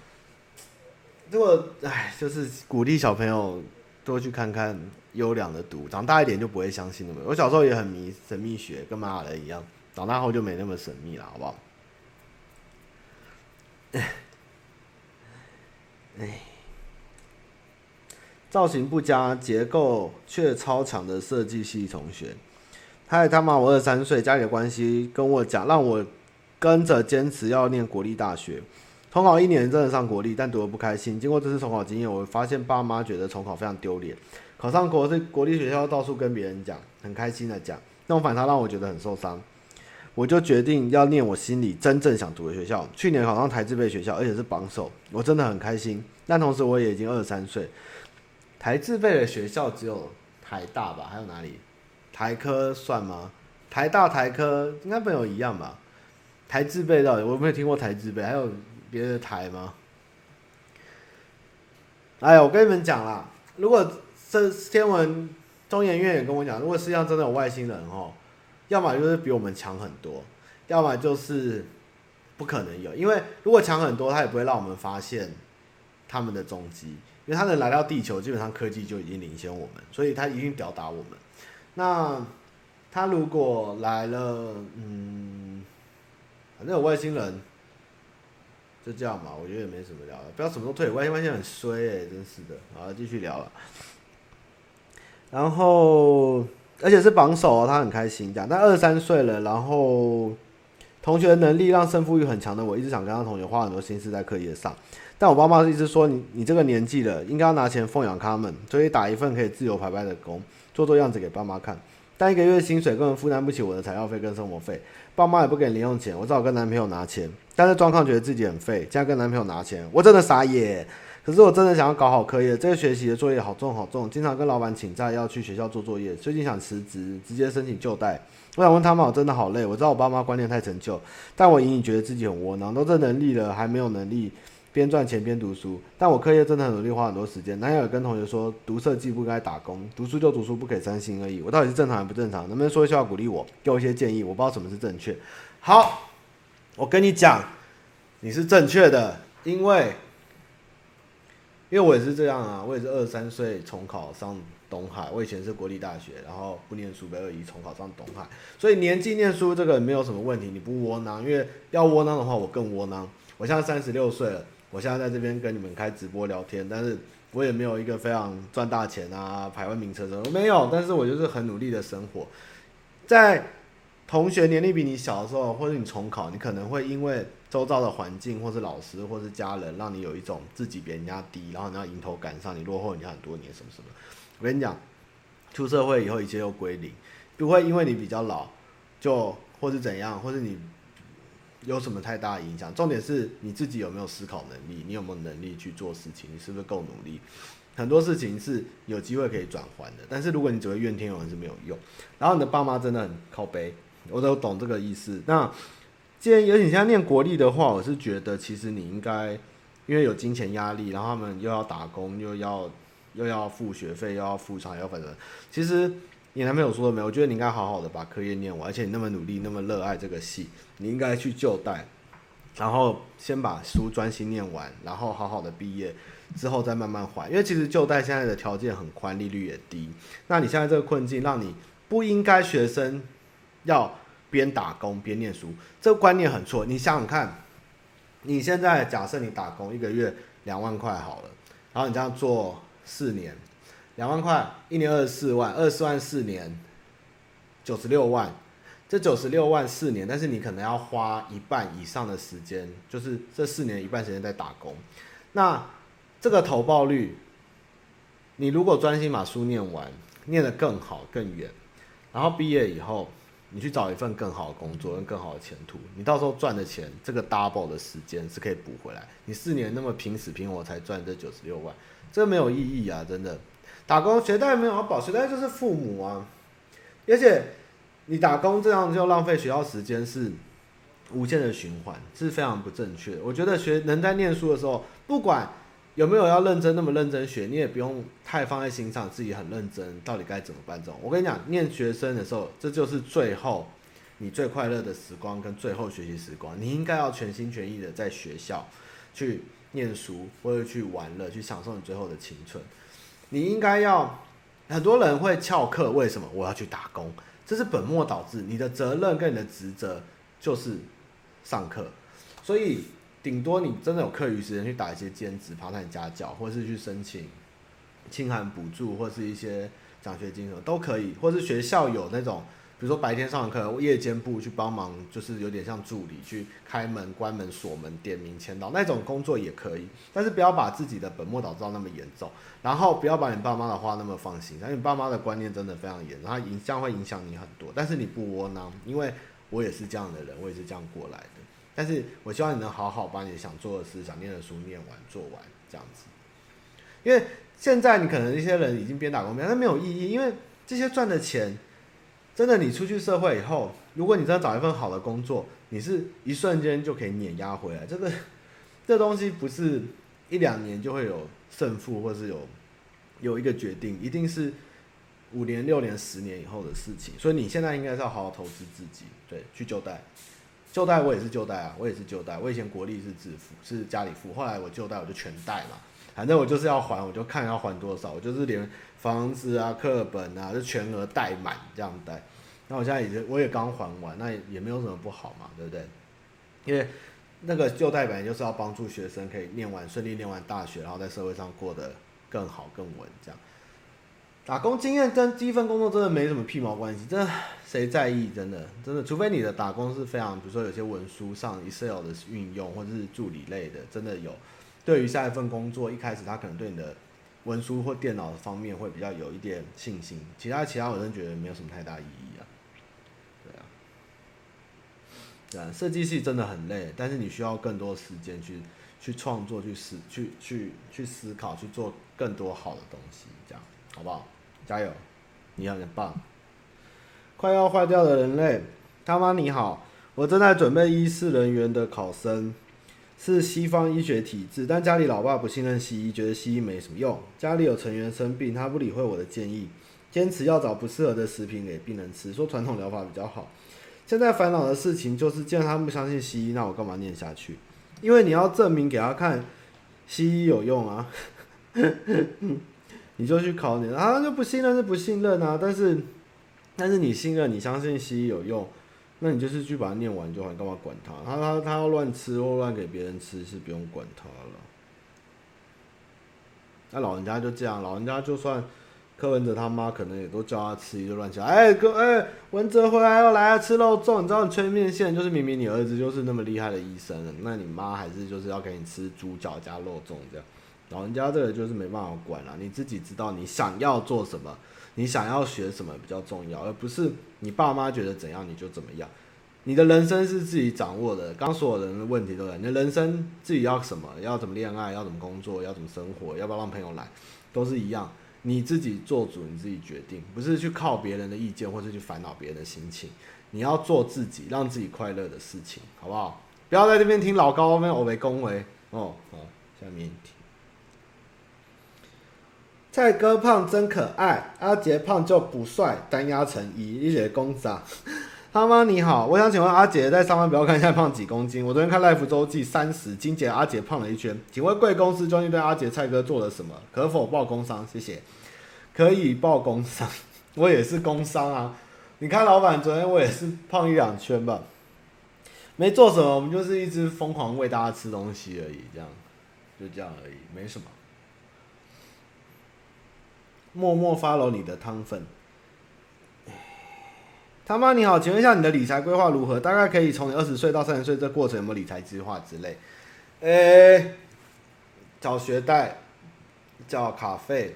如果唉，就是鼓励小朋友多去看看优良的读，长大一点就不会相信了。我小时候也很迷神秘学，跟马人一样，长大后就没那么神秘了，好不好？唉，造型不佳，结构却超强的设计系同学。嗨，他妈！我二十三岁，家里的关系跟我讲，让我跟着坚持要念国立大学。重考一年真的上国立，但读得不开心。经过这次重考经验，我发现爸妈觉得重考非常丢脸。考上国立国立学校，到处跟别人讲，很开心的讲，那种反差让我觉得很受伤。我就决定要念我心里真正想读的学校。去年考上台字辈学校，而且是榜首，我真的很开心。但同时我也已经二十三岁。台字辈的学校只有台大吧？还有哪里？台科算吗？台大、台科应该没有一样吧？台字辈到底我没有听过台字辈，还有别的台吗？哎呀，我跟你们讲啦，如果这天文中研院也跟我讲，如果世界上真的有外星人哦，要么就是比我们强很多，要么就是不可能有，因为如果强很多，他也不会让我们发现他们的踪迹，因为他能来到地球，基本上科技就已经领先我们，所以他一定吊打我们。那他如果来了，嗯，反正有外星人，就这样吧。我觉得也没什么聊的，不要什么都退。外星外星很衰哎、真是的。好，继续聊了。然后，而且是榜首哦，他很开心这样。但二十三岁了，然后同学能力让胜负欲很强的我，一直想跟他同学花很多心思在课业上。但我爸妈一直说你你这个年纪了，应该要拿钱奉养他们，所以打一份可以自由排班的工。做做样子给爸妈看，但一个月薪水根本负担不起我的材料费跟生活费，爸妈也不给零用钱，我只好跟男朋友拿钱。但是状况觉得自己很废，这样跟男朋友拿钱，我真的傻眼。可是我真的想要搞好科业，这个学习的作业好重好重，经常跟老板请假要去学校做作业。最近想辞职，直接申请就代。我想问他们，我真的好累。我知道我爸妈观念太陈旧，但我隐隐觉得自己很窝囊，都这能力了还没有能力。边赚钱边读书，但我课业真的很努力，花很多时间。男友跟同学说，读设计不该打工，读书就读书，不可以三心二意。我到底是正常还是不正常？能不能说一下鼓励我，给我一些建议？我不知道什么是正确。好，我跟你讲，你是正确的，因为，因为我也是这样啊，我也是二十三岁重考上东海，我以前是国立大学，然后不念书，被二一重考上东海，所以年纪念书这个没有什么问题，你不窝囊，因为要窝囊的话，我更窝囊。我现在三十六岁了。我现在在这边跟你们开直播聊天，但是我也没有一个非常赚大钱啊、排万名车车，我没有。但是我就是很努力的生活。在同学年龄比你小的时候，或者你重考，你可能会因为周遭的环境，或是老师，或是家人，让你有一种自己比人家低，然后你要迎头赶上，你落后人家很多年什么什么。我跟你讲，出社会以后一切又归零，不会因为你比较老，就或是怎样，或是你。有什么太大的影响？重点是你自己有没有思考能力，你有没有能力去做事情，你是不是够努力？很多事情是有机会可以转换的，但是如果你只会怨天尤人是没有用。然后你的爸妈真的很靠背，我都懂这个意思。那既然有你现在念国立的话，我是觉得其实你应该，因为有金钱压力，然后他们又要打工，又要又要付学费，又要付厂，要反正其实。你男朋友说了没有？我觉得你应该好好的把课业念完，而且你那么努力，那么热爱这个系，你应该去就代，然后先把书专心念完，然后好好的毕业之后再慢慢还。因为其实就代现在的条件很宽，利率也低。那你现在这个困境，让你不应该学生要边打工边念书，这个观念很错。你想想看，你现在假设你打工一个月两万块好了，然后你这样做四年。两万块，一年二十四万，二十四万四年，九十六万。这九十六万四年，但是你可能要花一半以上的时间，就是这四年一半时间在打工。那这个投报率，你如果专心把书念完，念得更好更远，然后毕业以后，你去找一份更好的工作跟更好的前途，你到时候赚的钱，这个 double 的时间是可以补回来。你四年那么拼死拼活才赚这九十六万，这没有意义啊，真的。打工学贷没有要保，学贷就是父母啊，而且你打工这样就浪费学校时间，是无限的循环，这是非常不正确的。我觉得学能在念书的时候，不管有没有要认真那么认真学，你也不用太放在心上，自己很认真，到底该怎么办？这种我跟你讲，念学生的时候，这就是最后你最快乐的时光跟最后学习时光，你应该要全心全意的在学校去念书，或者去玩乐，去享受你最后的青春。你应该要，很多人会翘课，为什么？我要去打工，这是本末倒置。你的责任跟你的职责就是上课，所以顶多你真的有课余时间去打一些兼职、爬山家教，或是去申请清寒补助，或是一些奖学金什么都可以，或是学校有那种。比如说白天上课，夜间部去帮忙，就是有点像助理，去开门、关门、锁门、点名、签到那种工作也可以，但是不要把自己的本末倒置那么严重，然后不要把你爸妈的话那么放心，因为你爸妈的观念真的非常严，然后影将会影响你很多。但是你不窝囊，因为我也是这样的人，我也是这样过来的。但是我希望你能好好把你想做的事、想念的书念完、做完这样子。因为现在你可能一些人已经边打工边，但没有意义，因为这些赚的钱。真的，你出去社会以后，如果你真的找一份好的工作，你是一瞬间就可以碾压回来。这个 这东西不是一两年就会有胜负，或是有有一个决定，一定是五年、六年、十年以后的事情。所以你现在应该是要好好投资自己，对，去就贷，就贷我也是就贷啊，我也是就贷。我以前国力是自付，是家里付，后来我就贷我就全贷嘛，反正我就是要还，我就看要还多少，我就是连。房子啊，课本啊，就全额贷满这样贷。那我现在已经我也刚还完，那也没有什么不好嘛，对不对？因为那个就代本就是要帮助学生可以念完顺利念完大学，然后在社会上过得更好更稳这样。打工经验跟第一份工作真的没什么屁毛关系，真的谁在意？真的真的，除非你的打工是非常，比如说有些文书上 Excel 的运用，或者是助理类的，真的有。对于下一份工作，一开始他可能对你的文书或电脑方面会比较有一点信心，其他其他我真觉得没有什么太大意义啊。对啊，对啊，设计系真的很累，但是你需要更多时间去去创作、去思、去去去思考、去做更多好的东西，这样好不好？加油，你很棒！快要坏掉的人类，他妈你好，我正在准备医事人员的考生。是西方医学体制，但家里老爸不信任西医，觉得西医没什么用。家里有成员生病，他不理会我的建议，坚持要找不适合的食品给病人吃，说传统疗法比较好。现在烦恼的事情就是，既然他不相信西医，那我干嘛念下去？因为你要证明给他看，西医有用啊，你就去考你啊，就不信任是不信任啊，但是但是你信任，你相信西医有用。那你就是去把它念完就好，你干嘛管他？他他他要乱吃或乱给别人吃，是不用管他了。那老人家就这样，老人家就算柯文哲他妈可能也都叫他吃，就乱讲。哎哥，哎文哲回来要来吃肉粽，你知道你催面线就是明明你儿子就是那么厉害的医生，那你妈还是就是要给你吃猪脚加肉粽这样。老人家这个就是没办法管了，你自己知道你想要做什么。你想要学什么比较重要，而不是你爸妈觉得怎样你就怎么样。你的人生是自己掌握的，刚所有人的问题都在。你的人生自己要什么，要怎么恋爱，要怎么工作，要怎么生活，要不要让朋友来，都是一样。你自己做主，你自己决定，不是去靠别人的意见，或是去烦恼别人的心情。你要做自己，让自己快乐的事情，好不好？不要在这边听老高们欧北恭维哦。好，下面。蔡哥胖真可爱，阿杰胖就不帅，单压成一，一姐公仔啊，他妈你好，我想请问阿杰在上班不要看一下胖几公斤？我昨天看 Life 周记三十，金姐阿杰胖了一圈，请问贵公司究竟对阿杰蔡哥做了什么？可否报工伤？谢谢，可以报工伤，我也是工伤啊。你看老板昨天我也是胖一两圈吧，没做什么，我们就是一直疯狂喂大家吃东西而已，这样就这样而已，没什么。默默 follow 你的汤粉，他妈你好，请问一下你的理财规划如何？大概可以从你二十岁到三十岁这过程有没有理财计划之类？诶、欸，缴学贷，缴卡费，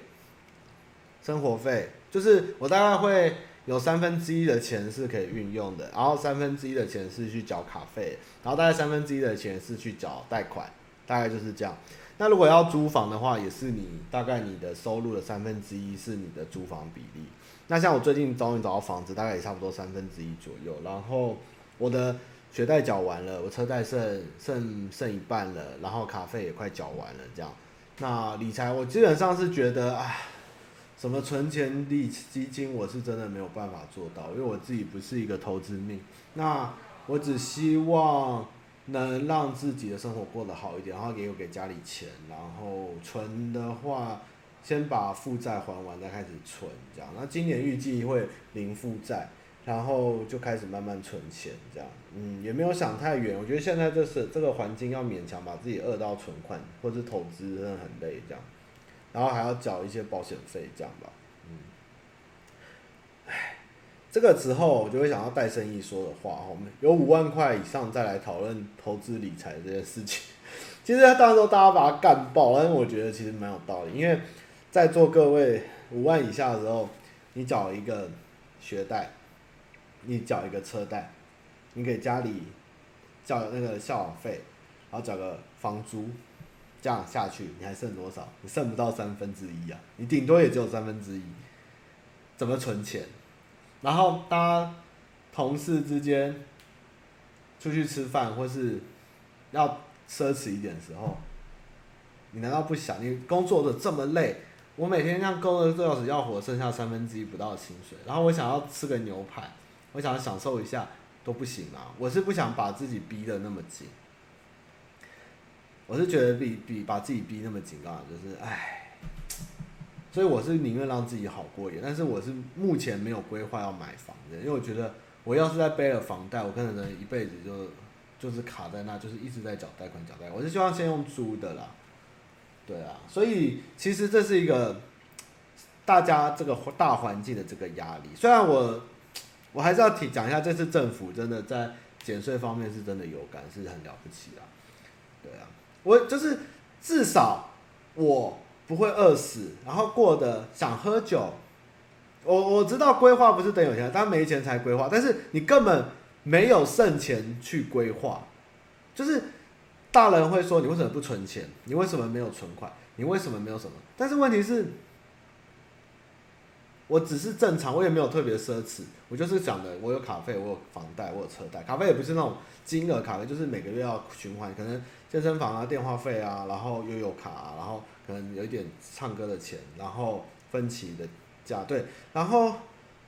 生活费，就是我大概会有三分之一的钱是可以运用的，然后三分之一的钱是去缴卡费，然后大概三分之一的钱是去缴贷款，大概就是这样。那如果要租房的话，也是你大概你的收入的三分之一是你的租房比例。那像我最近终于找到房子，大概也差不多三分之一左右。然后我的学贷缴完了，我车贷剩剩剩一半了，然后卡费也快缴完了，这样。那理财我基本上是觉得，啊，什么存钱利基金，我是真的没有办法做到，因为我自己不是一个投资命。那我只希望。能让自己的生活过得好一点，然后也有给家里钱，然后存的话，先把负债还完再开始存，这样。那今年预计会零负债，然后就开始慢慢存钱，这样。嗯，也没有想太远。我觉得现在这是这个环境要勉强把自己饿到存款或者投资，真的很累，这样。然后还要缴一些保险费，这样吧。这个时候我就会想要带生意说的话，我们有五万块以上再来讨论投资理财这件事情。其实到时候大家把它干爆，但是我觉得其实蛮有道理，因为在座各位五万以下的时候，你缴一个学贷，你缴一个车贷，你给家里缴那个校网费，然后缴个房租，这样下去你还剩多少？你剩不到三分之一啊，你顶多也只有三分之一，怎么存钱？然后，当同事之间出去吃饭，或是要奢侈一点的时候，你难道不想？你工作的这么累，我每天这样工作六小时要活，剩下三分之一不到的薪水，然后我想要吃个牛排，我想要享受一下都不行啊！我是不想把自己逼得那么紧，我是觉得比比把自己逼那么紧啊，就是唉。所以我是宁愿让自己好过一点，但是我是目前没有规划要买房的，因为我觉得我要是在背了房贷，我可能一辈子就就是卡在那，就是一直在缴贷款缴贷款。我是希望先用租的啦，对啊，所以其实这是一个大家这个大环境的这个压力。虽然我我还是要提讲一下，这次政府真的在减税方面是真的有感，是很了不起啊。对啊，我就是至少我。不会饿死，然后过得想喝酒。我我知道规划不是等有钱，但没钱才规划。但是你根本没有剩钱去规划，就是大人会说你为什么不存钱？你为什么没有存款？你为什么没有什么？但是问题是，我只是正常，我也没有特别奢侈。我就是讲的，我有卡费，我有房贷，我有车贷。卡费也不是那种金额卡费，就是每个月要循环，可能健身房啊、电话费啊，然后又有卡，然后可能有一点唱歌的钱，然后分期的。对，然后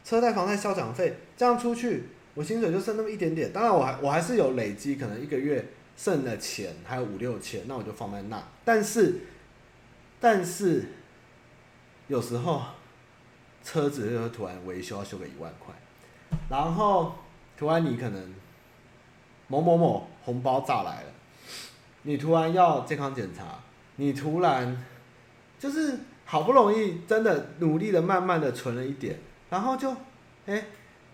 车贷、房贷、校长费，这样出去，我薪水就剩那么一点点。当然，我还我还是有累积，可能一个月剩的钱还有五六千，那我就放在那。但是，但是有时候车子就突然维修要修个一万块，然后突然你可能某某某红包炸来了，你突然要健康检查，你突然就是。好不容易，真的努力的，慢慢的存了一点，然后就，哎、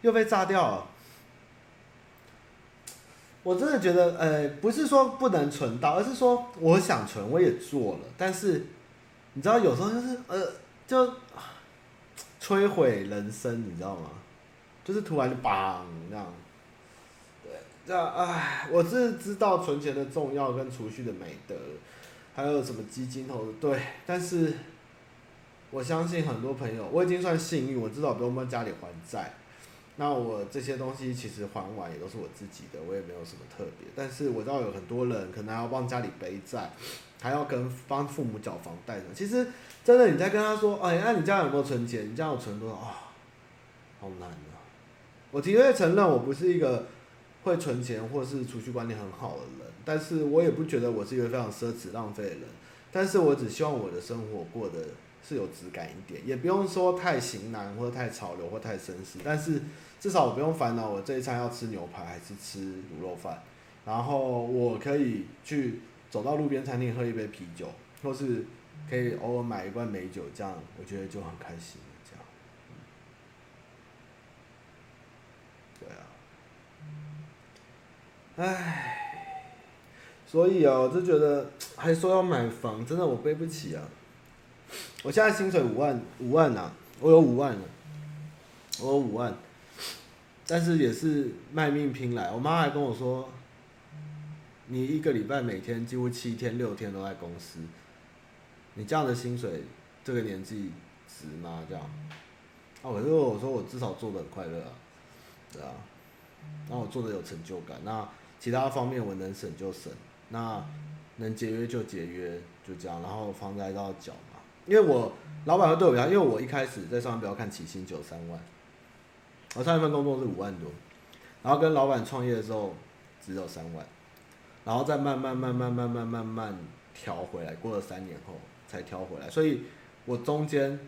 又被炸掉了。我真的觉得，呃，不是说不能存到，而是说我想存，我也做了，但是你知道，有时候就是，呃，就摧毁人生，你知道吗？就是突然就砰这样，对，这样，哎，我是知道存钱的重要跟储蓄的美德，还有什么基金投资，对，但是。我相信很多朋友，我已经算幸运，我至少不用帮家里还债。那我这些东西其实还完也都是我自己的，我也没有什么特别。但是我知道有很多人可能还要帮家里背债，还要跟帮父母缴房贷的。其实真的，你在跟他说，哎，那你家有没有存钱？你家有存多少？啊、好难啊！我的确承认我不是一个会存钱或是储蓄观念很好的人，但是我也不觉得我是一个非常奢侈浪费的人。但是我只希望我的生活过得。是有质感一点，也不用说太型男或者太潮流或太绅士，但是至少我不用烦恼我这一餐要吃牛排还是吃卤肉饭，然后我可以去走到路边餐厅喝一杯啤酒，或是可以偶尔买一罐美酒，这样我觉得就很开心。这样，对啊，唉，所以啊，我就觉得还说要买房，真的我背不起啊。我现在薪水五万五万呐、啊，我有五万了，我有五万，但是也是卖命拼来。我妈还跟我说，你一个礼拜每天几乎七天六天都在公司，你这样的薪水，这个年纪值吗？这样，啊，可是我说我至少做的很快乐啊，对啊，那我做的有成就感，那其他方面我能省就省，那能节约就节约，就这样，然后房子还是要缴。因为我老板会对我比较，因为我一开始在上班不要看起薪只有三万，我上一份工作是五万多，然后跟老板创业的时候只有三万，然后再慢慢慢慢慢慢慢慢调回来，过了三年后才调回来，所以我中间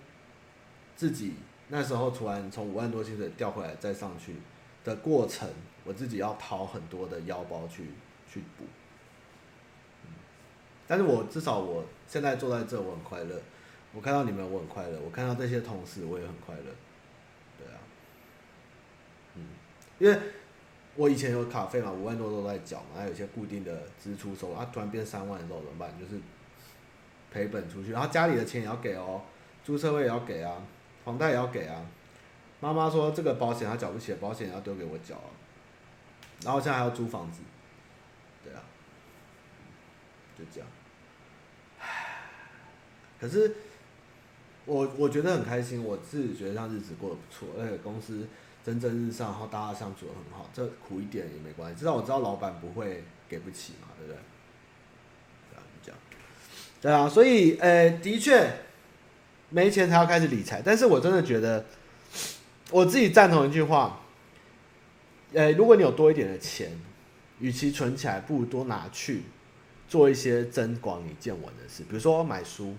自己那时候突然从五万多薪水调回来再上去的过程，我自己要掏很多的腰包去去补，但是我至少我现在坐在这我很快乐。我看到你们，我很快乐；我看到这些同事，我也很快乐。对啊，嗯，因为我以前有卡费嘛，五万多都在缴嘛，还有一些固定的支出收入啊，突然变三万的时候怎么办？就是赔本出去，然后家里的钱也要给哦，租车位也要给啊，房贷也要给啊。妈妈说这个保险她缴不起，保险要丢给我缴啊。然后现在还要租房子，对啊，就这样。唉，可是。我我觉得很开心，我自己觉得这样日子过得不错，而且公司蒸蒸日上，然后大家相处得很好，这苦一点也没关系，至少我知道老板不会给不起嘛，对不对？对啊，所以呃，的确没钱才要开始理财，但是我真的觉得我自己赞同一句话，呃，如果你有多一点的钱，与其存起来，不如多拿去做一些增广你见闻的事，比如说买书，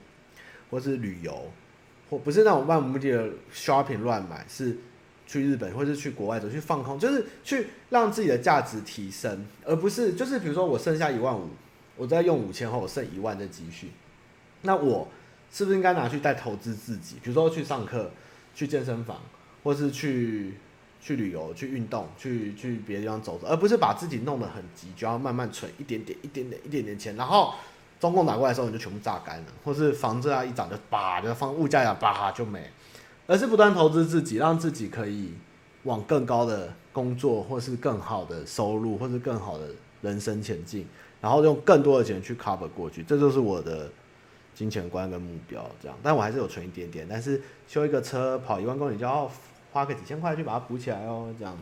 或是旅游。或不是那种漫无目的的 shopping 乱买，是去日本或是去国外走去放空，就是去让自己的价值提升，而不是就是比如说我剩下一万五，我再用五千后我剩一万的积蓄，那我是不是应该拿去再投资自己？比如说去上课、去健身房，或是去去旅游、去运动、去去别的地方走走，而不是把自己弄得很急，就要慢慢存一点点、一点点、一点点钱，然后中共打过来的时候，你就全部榨干了，或是房子啊一涨就叭，就放物价呀叭就没，而是不断投资自己，让自己可以往更高的工作，或是更好的收入，或是更好的人生前进，然后用更多的钱去 cover 过去，这就是我的金钱观跟目标。这样，但我还是有存一点点，但是修一个车跑一万公里就要花个几千块去把它补起来哦，这样。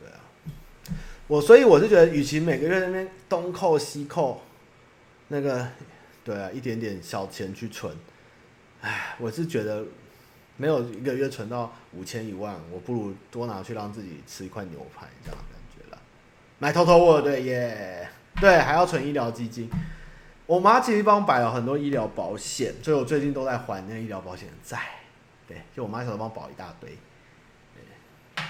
对啊，我所以我是觉得，与其每个月那边东扣西扣，那个对啊，一点点小钱去存，哎，我是觉得。没有一个月存到五千一万，我不如多拿去让自己吃一块牛排这样。买 Total World 对耶，对，还要存医疗基金。我妈其实帮我摆了很多医疗保险，所以我最近都在还那个医疗保险的债。对，就我妈小时候帮我保一大堆。对，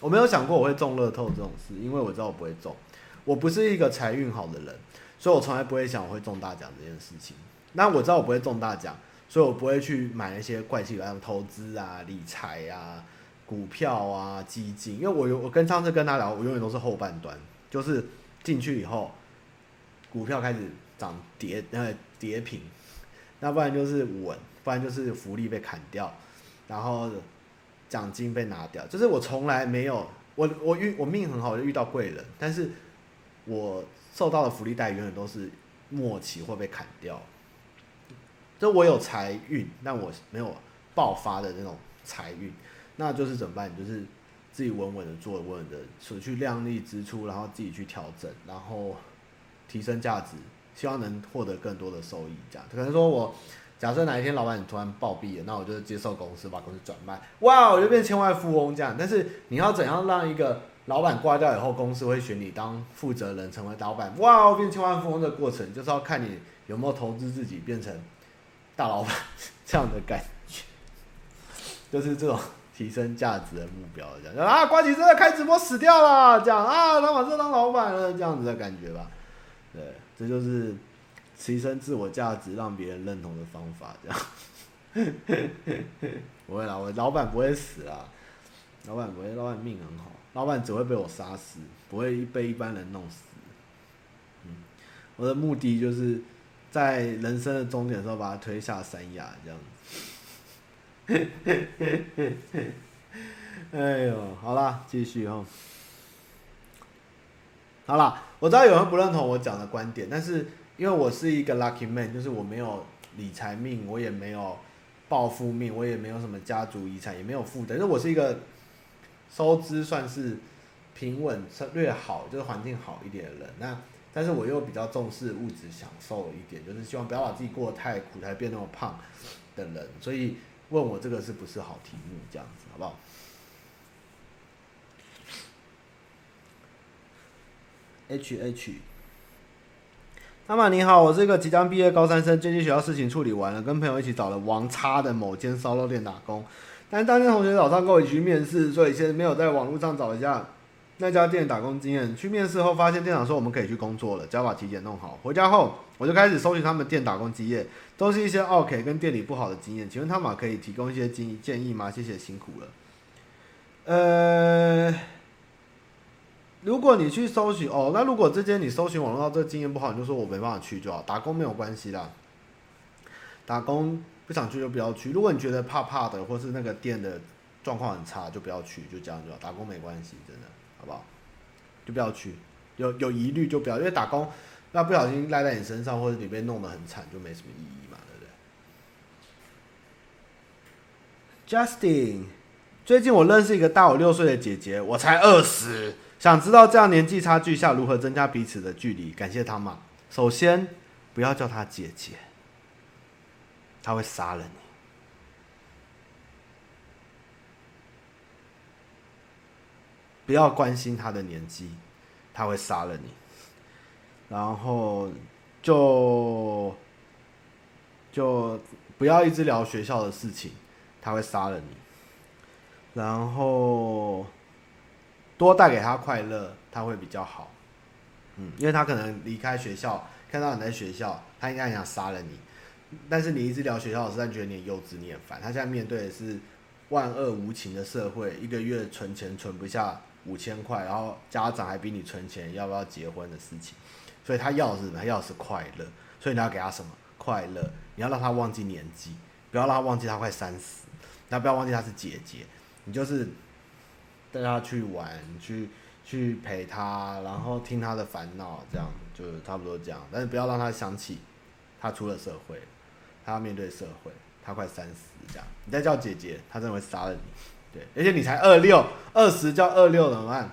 我没有想过我会中乐透这种事，因为我知道我不会中。我不是一个财运好的人，所以我从来不会想我会中大奖这件事情。那我知道我不会中大奖。所以我不会去买那些怪奇的投资啊、理财啊、股票啊、基金，因为我有我跟上次跟他聊，我永远都是后半段，就是进去以后，股票开始涨跌呃跌平，那不然就是稳，不然就是福利被砍掉，然后奖金被拿掉，就是我从来没有我我遇我命很好，就遇到贵人，但是我受到的福利待遇永远都是末期会被砍掉。就我有财运，但我没有爆发的那种财运，那就是怎么办？就是自己稳稳的做，稳稳的舍去量力支出，然后自己去调整，然后提升价值，希望能获得更多的收益。这样可能说我假设哪一天老板突然暴毙了，那我就接受公司把公司转卖，哇，我就变千万富翁这样。但是你要怎样让一个老板挂掉以后，公司会选你当负责人，成为老板，哇，变千万富翁的过程，就是要看你有没有投资自己变成。大老板 这样的感觉，就是这种提升价值的目标，这样啊，呱吉真的开直播死掉了，这样啊，他马上当老板了，这样子的感觉吧。对，这就是提升自我价值、让别人认同的方法，这样。不会啦，我老板不会死啊，老板不会，老板命很好，老板只会被我杀死，不会被一般人弄死。嗯，我的目的就是。在人生的终点的时候，把他推下山崖，这样。哎呦，好啦，继续哦。好啦，我知道有人不认同我讲的观点，但是因为我是一个 lucky man，就是我没有理财命，我也没有暴富命，我也没有什么家族遗产，也没有负担，因为我是一个收支算是平稳、略好，就是环境好一点的人。那但是我又比较重视物质享受一点，就是希望不要把自己过得太苦，才变那么胖的人。所以问我这个是不是好题目，这样子好不好？H H，那么你好，我是一个即将毕业高三生，最近学校事情处理完了，跟朋友一起找了王叉的某间烧肉店打工。但是当天同学早上跟我一起去面试，所以现在没有在网络上找一下。那家店打工经验，去面试后发现店长说我们可以去工作了，只要把体检弄好。回家后我就开始搜寻他们店打工经验，都是一些 OK 跟店里不好的经验。请问他们可以提供一些建议建议吗？谢谢辛苦了。呃，如果你去搜寻哦，那如果这间你搜寻网络到这经验不好，你就说我没办法去就好。打工没有关系啦，打工不想去就不要去。如果你觉得怕怕的，或是那个店的状况很差，就不要去，就这样就好。打工没关系，真的。好不好？就不要去，有有疑虑就不要，因为打工那不小心赖在你身上，或者你被弄得很惨，就没什么意义嘛，对不对？Justin，最近我认识一个大我六岁的姐姐，我才二十，想知道这样年纪差距下如何增加彼此的距离？感谢他嘛。首先，不要叫她姐姐，她会杀了你。不要关心她的年纪，她会杀了你。然后就就不要一直聊学校的事情，他会杀了你。然后多带给他快乐，他会比较好。嗯，因为他可能离开学校，看到你在学校，他应该很想杀了你。但是你一直聊学校的事，他觉得你很幼稚，你很烦。他现在面对的是万恶无情的社会，一个月存钱存不下。五千块，然后家长还逼你存钱，要不要结婚的事情，所以他要的是什么？他要的是快乐，所以你要给他什么？快乐，你要让他忘记年纪，不要让他忘记他快三十，那不要忘记她是姐姐，你就是带她去玩，去去陪她，然后听她的烦恼，这样就差不多这样，但是不要让她想起她出了社会，她要面对社会，她快三十这样，你再叫姐姐，她真的会杀了你。对，而且你才二六二十叫二六怎么办？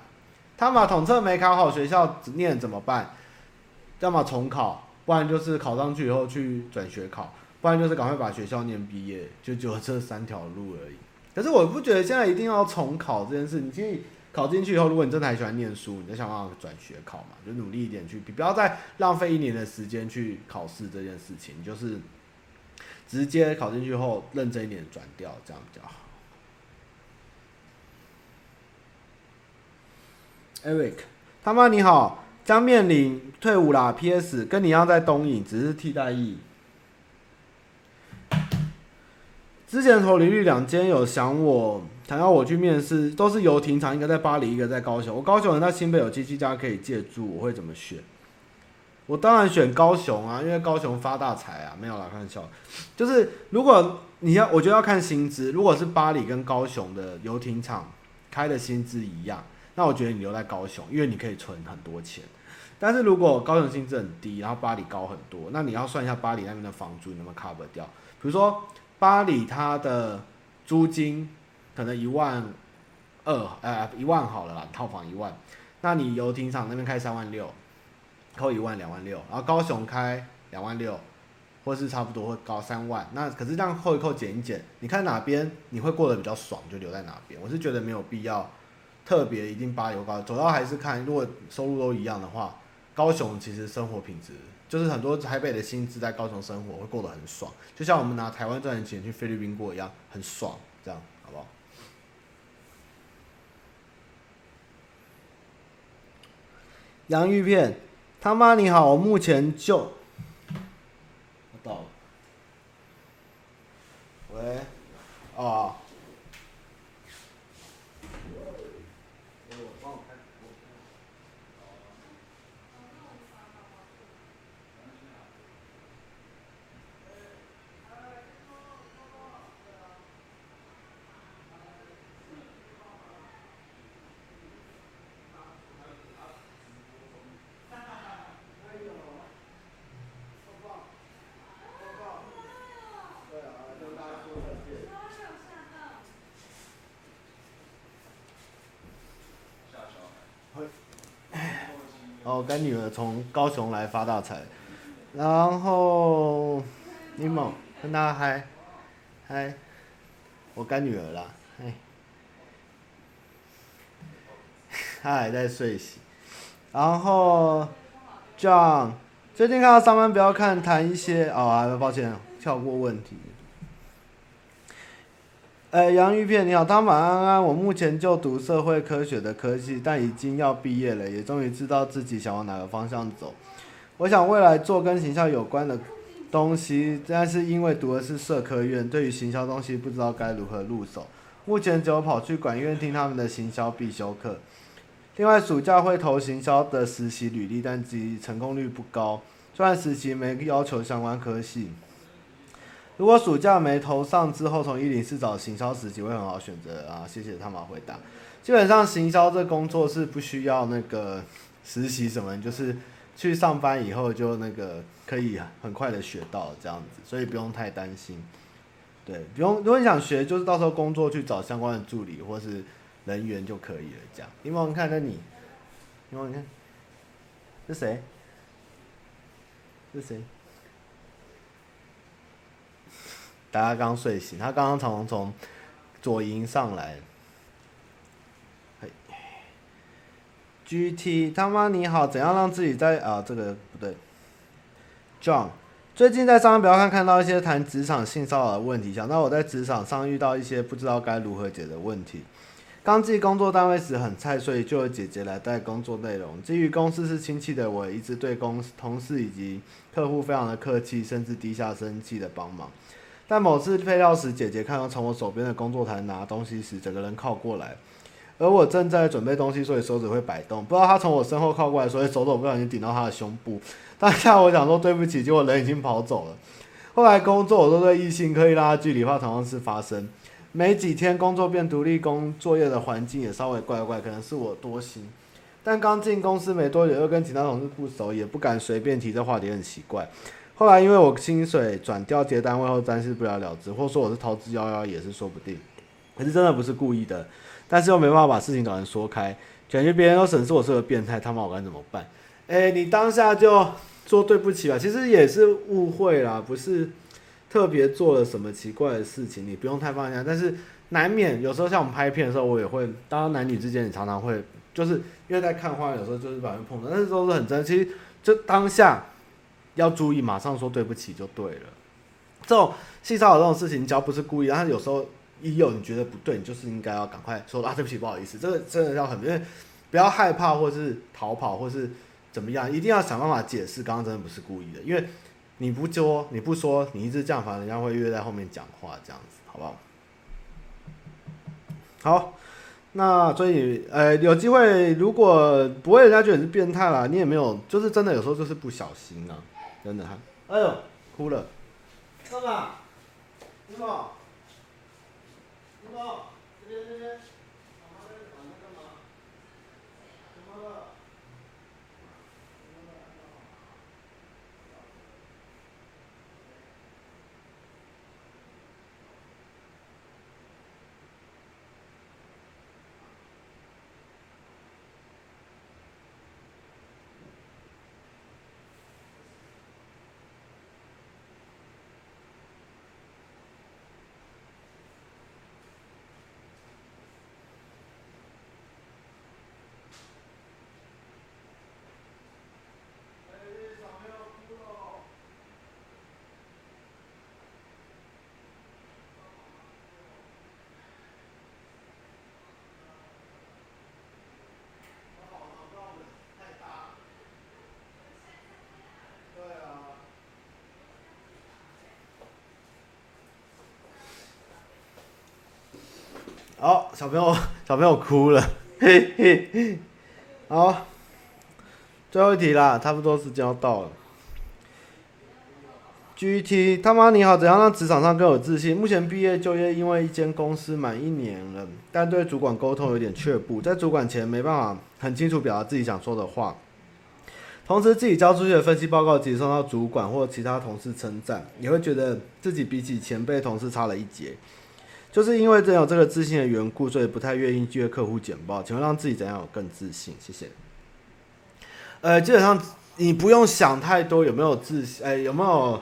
他把统测没考好，学校念怎么办？要么重考。不然就是考上去以后去转学考，不然就是赶快把学校念毕业，就只有这三条路而已。可是我不觉得现在一定要重考这件事，你去考进去以后，如果你真的还喜欢念书，你就想办法转学考嘛，就努力一点去，不要再浪费一年的时间去考试这件事情，就是直接考进去后认真一点转掉，这样比较好。Eric，他妈你好。将面临退伍啦，PS 跟你一样在东影，只是替代役。之前投履历两间有想我，想要我去面试，都是游艇厂，一个在巴黎，一个在高雄。我高雄人在新北有七七家可以借住，我会怎么选？我当然选高雄啊，因为高雄发大财啊，没有啦，开玩笑。就是如果你要，我觉得要看薪资，如果是巴黎跟高雄的游艇厂开的薪资一样。那我觉得你留在高雄，因为你可以存很多钱。但是如果高雄薪资很低，然后巴黎高很多，那你要算一下巴黎那边的房租你能不能 cover 掉。比如说巴黎它的租金可能一万二，呃，一万好了啦，套房一万。那你游艇场那边开三万六，扣一万两万六，然后高雄开两万六，或是差不多会高三万。那可是这样扣一扣减一减，你看哪边你会过得比较爽，就留在哪边。我是觉得没有必要。特别一定巴黎高，主要还是看，如果收入都一样的话，高雄其实生活品质就是很多台北的薪资在高雄生活会过得很爽，就像我们拿台湾赚的钱去菲律宾过一样，很爽，这样好不好？洋芋片，他妈你好，我目前就我到了，喂，啊。我干女儿从高雄来发大财，然后你们跟他嗨嗨，我干女儿啦，嘿，他还在睡醒，然后 John 最近看到上班不要看谈一些哦，抱歉跳过问题。哎，洋芋片你好，汤马安安，我目前就读社会科学的科系，但已经要毕业了，也终于知道自己想往哪个方向走。我想未来做跟行销有关的东西，但是因为读的是社科院，对于行销东西不知道该如何入手。目前只有跑去管院听他们的行销必修课。另外暑假会投行销的实习履历，但其成功率不高，虽然实习没要求相关科系。如果暑假没投上之后，从一零四找行销实习会很好选择啊！谢谢他们回答。基本上行销这工作是不需要那个实习什么，就是去上班以后就那个可以很快的学到这样子，所以不用太担心。对，不用。如果你想学，就是到时候工作去找相关的助理或是人员就可以了。这样，你看看你，你看，是谁？是谁？大家刚睡醒，他刚刚从从左营上来。，GT 他妈你好，怎样让自己在啊？这个不对。John，最近在上班不要看看到一些谈职场性骚扰的问题，想到我在职场上遇到一些不知道该如何解的问题。刚进工作单位时很菜，所以就有姐姐来带工作内容。基于公司是亲戚的我，一直对公同事以及客户非常的客气，甚至低下生气的帮忙。但某次配料时，姐姐看到从我手边的工作台拿东西时，整个人靠过来，而我正在准备东西，所以手指会摆动。不知道她从我身后靠过来，所以手肘不小心顶到她的胸部。当下我想说对不起，结果人已经跑走了。后来工作，我都对异性刻意拉距离，怕同样事发生。没几天，工作变独立工作业的环境也稍微怪怪，可能是我多心。但刚进公司没多久，又跟其他同事不熟，也不敢随便提这话题，很奇怪。后来因为我薪水转调节单位后，暂时不了了之，或说我是逃之夭夭，也是说不定。可是真的不是故意的，但是又没办法把事情找人说开，感觉别人都审视我是个变态，他妈我该怎么办？哎、你当下就说对不起吧，其实也是误会啦，不是特别做了什么奇怪的事情，你不用太放心。但是难免有时候像我们拍片的时候，我也会，当男女之间也常常会，就是因为在看花，有时候就是把人碰到，但是都是很真。其实就当下要注意，马上说对不起就对了。这种性骚扰这种事情，你只要不是故意，但是有时候。一有你觉得不对，你就是应该要赶快说啊，对不起，不好意思，这个真的要很，因为不要害怕或是逃跑或是怎么样，一定要想办法解释，刚刚真的不是故意的，因为你不说你不说，你一直这样，反正人家会越在后面讲话，这样子，好不好？好，那所以呃，有机会如果不会人家觉得你是变态啦，你也没有，就是真的有时候就是不小心啊，真的哈，哎呦，哭了，干嘛？什么？哦，这边这边，干嘛？干嘛？怎么了？好，小朋友，小朋友哭了，嘿嘿。好，最后一题啦，差不多时间要到了。GT，他妈你好，怎样让职场上更有自信？目前毕业就业，因为一间公司满一年了，但对主管沟通有点却步，在主管前没办法很清楚表达自己想说的话。同时，自己交出去的分析报告，即使受到主管或其他同事称赞，也会觉得自己比起前辈同事差了一截。就是因为这有这个自信的缘故，所以不太愿意接客户简报。请问让自己怎样有更自信？谢谢。呃，基本上你不用想太多，有没有自信？哎，有没有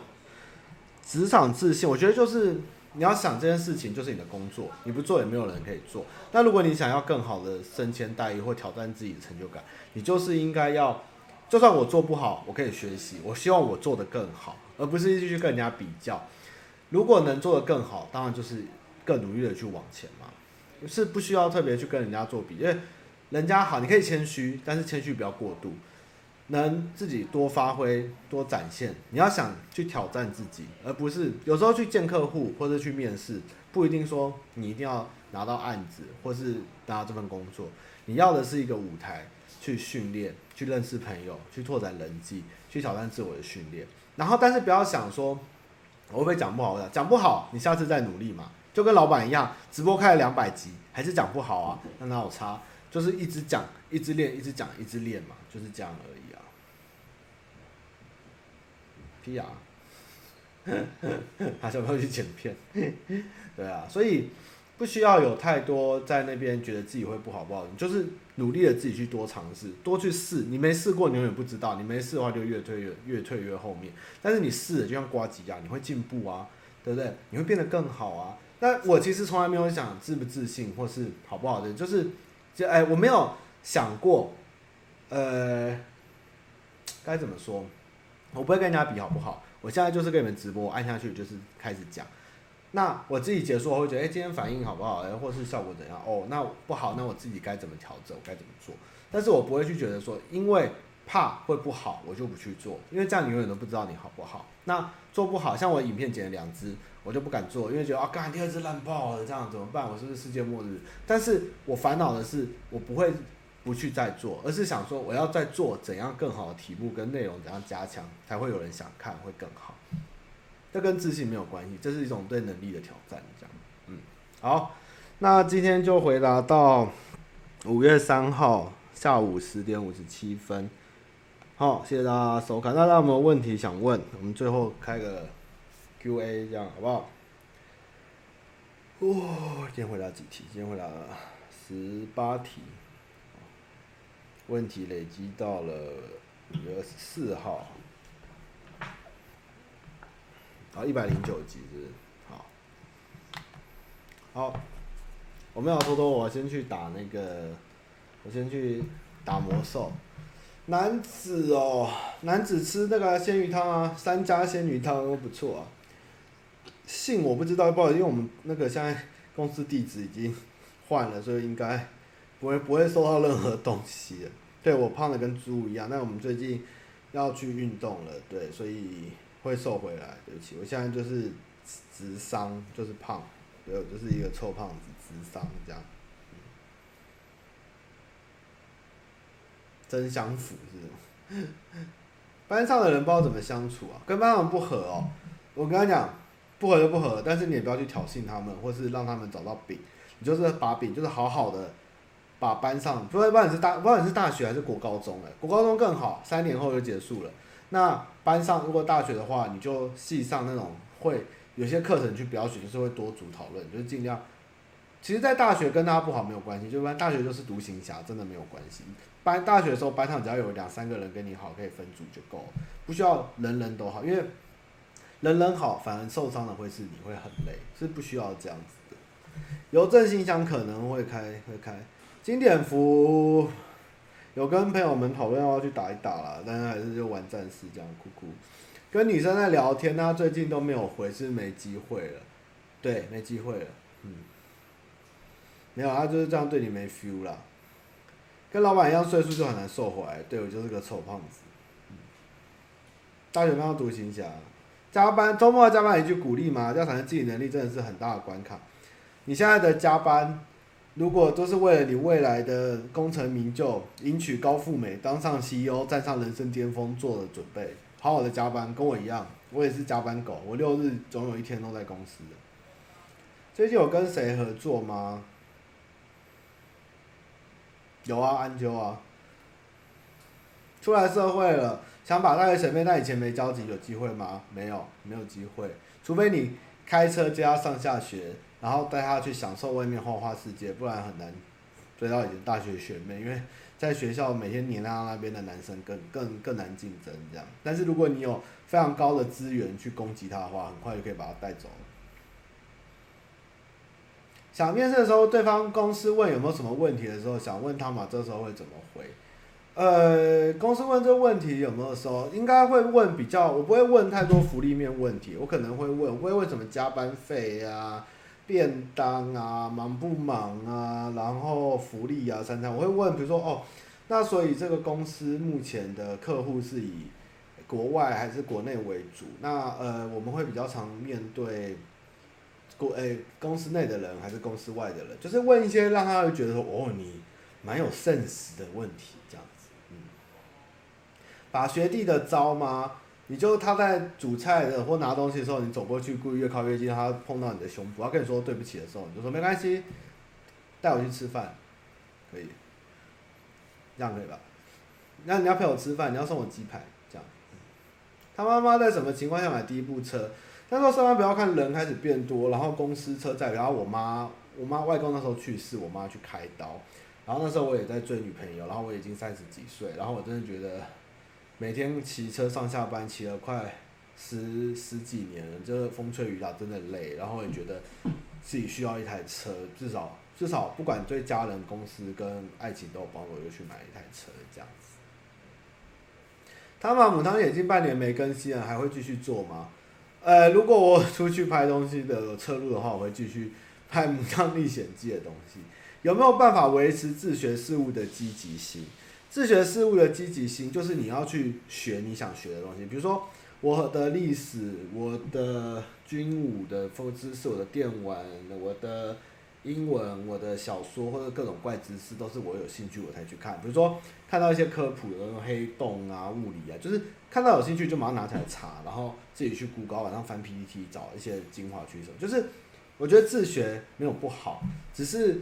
职场自信？我觉得就是你要想这件事情就是你的工作，你不做也没有人可以做。那如果你想要更好的升迁待遇或挑战自己的成就感，你就是应该要，就算我做不好，我可以学习。我希望我做得更好，而不是一直去跟人家比较。如果能做得更好，当然就是。更努力的去往前嘛，是不需要特别去跟人家做比，因为人家好，你可以谦虚，但是谦虚不要过度，能自己多发挥、多展现。你要想去挑战自己，而不是有时候去见客户或者去面试，不一定说你一定要拿到案子或是拿到这份工作，你要的是一个舞台去训练、去认识朋友、去拓展人际、去挑战自我的训练。然后，但是不要想说我会不会讲不好，讲不好，你下次再努力嘛。就跟老板一样，直播开了两百集，还是讲不好啊？那哪有差？就是一直讲，一直练，一直讲，一直练嘛，就是这样而已啊。P R，还是不要去剪片？对啊，所以不需要有太多在那边觉得自己会不好不好，你就是努力的自己去多尝试，多去试。你没试过，你永远不知道。你没试的话，就越退越越退越后面。但是你试了，就像呱吉一样，你会进步啊，对不对？你会变得更好啊。但我其实从来没有想自不自信或是好不好的，就是，就哎，我没有想过，呃，该怎么说？我不会跟人家比好不好。我现在就是跟你们直播，按下去就是开始讲。那我自己结束我会觉得，哎，今天反应好不好？哎，或是效果怎样？哦，那不好，那我自己该怎么调整？我该怎么做？但是我不会去觉得说，因为怕会不好，我就不去做，因为这样你永远都不知道你好不好。那做不好，像我影片剪了两支，我就不敢做，因为觉得啊，干第二次烂爆了，这样怎么办？我是不是世界末日？但是我烦恼的是，我不会不去再做，而是想说我要再做怎样更好的题目跟内容怎样加强，才会有人想看，会更好。这跟自信没有关系，这是一种对能力的挑战。这样，嗯，好，那今天就回答到五月三号下午十点五十七分。好，谢谢大家收看。那大家有没有问题想问？我们最后开个 Q&A，这样好不好？哇、哦，今天回答几题？今天回答十八题。问题累积到了五月二十四号。好，一百零九集是，好，好，我们要偷偷，我先去打那个，我先去打魔兽。男子哦，男子吃那个鲜鱼汤啊，三家鲜鱼汤都不错啊。信我不知道，不好，因为我们那个现在公司地址已经换了，所以应该不会不会收到任何东西。对，我胖的跟猪一样，那我们最近要去运动了，对，所以。会瘦回来，对不起，我现在就是直伤，就是胖，对，我就是一个臭胖子，直伤这样。真相符是吗？班上的人不知道怎么相处啊，跟班上不合哦。我跟他讲，不合就不合，但是你也不要去挑衅他们，或是让他们找到饼，你就是把饼，就是好好的把班上，不管你是大，不管你是大学还是国高中，哎，国高中更好，三年后就结束了。那班上如果大学的话，你就系上那种会有些课程去表选，就是会多组讨论，就是尽量。其实，在大学跟大家不好没有关系，就班大学就是独行侠，真的没有关系。班大学的时候，班上只要有两三个人跟你好，可以分组就够了，不需要人人都好，因为人人好，反而受伤的会是你会很累，是不需要这样子的。邮政信箱可能会开会开经典服。有跟朋友们讨论要不要去打一打啦，但是还是就玩战士这样哭哭。跟女生在聊天，她最近都没有回，是没机会了。对，没机会了。嗯，没有，她就是这样对你没 feel 啦。跟老板一样岁数就很难瘦回来，对，我就是个臭胖子。嗯，大学当独行侠，加班周末加班一句鼓励吗？要产生自己能力真的是很大的关卡。你现在的加班。如果都是为了你未来的功成名就、迎娶高富美、当上 CEO、站上人生巅峰做的准备，好好的加班，跟我一样，我也是加班狗，我六日总有一天都在公司的。最近有跟谁合作吗？有啊，安啾啊。出来社会了，想把大学前辈，但以前没交集，有机会吗？没有，没有机会，除非你开车接他上下学。然后带他去享受外面花花世界，不然很难追到以前大学学妹，因为在学校每天黏在那边的男生更更更难竞争这样。但是如果你有非常高的资源去攻击他的话，很快就可以把他带走了。想面试的时候，对方公司问有没有什么问题的时候，想问他嘛，这时候会怎么回？呃，公司问这个问题有没有说，应该会问比较，我不会问太多福利面问题，我可能会问，我会问什么加班费、啊？便当啊，忙不忙啊？然后福利啊，三餐我会问，比如说哦，那所以这个公司目前的客户是以国外还是国内为主？那呃，我们会比较常面对国诶、公司内的人还是公司外的人？就是问一些让他会觉得说哦，你蛮有甚识的问题，这样，把学弟的招吗？你就他在煮菜的或拿东西的时候，你走过去故意越靠越近，他碰到你的胸部，他跟你说对不起的时候，你就说没关系，带我去吃饭，可以，这样可以吧？那你要陪我吃饭，你要送我鸡排，这样。他妈妈在什么情况下买第一部车？那时候上班不要看人开始变多，然后公司车在，然后我妈，我妈外公那时候去世，我妈去开刀，然后那时候我也在追女朋友，然后我已经三十几岁，然后我真的觉得。每天骑车上下班，骑了快十十几年了，就是风吹雨打，真的累。然后也觉得自己需要一台车，至少至少不管对家人、公司跟爱情都有帮助，我就去买一台车这样子。汤玛母汤已经半年没更新了，还会继续做吗？呃，如果我出去拍东西的车路的话，我会继续拍《母汤历险记》的东西。有没有办法维持自学事物的积极性？自学事物的积极性，就是你要去学你想学的东西。比如说，我的历史、我的军武的风知识、我的电玩、我的英文、我的小说或者各种怪知识，都是我有兴趣我才去看。比如说，看到一些科普的那种黑洞啊、物理啊，就是看到有兴趣就马上拿起来查，然后自己去 Google，晚上翻 PPT 找一些精华取舍。就是我觉得自学没有不好，只是。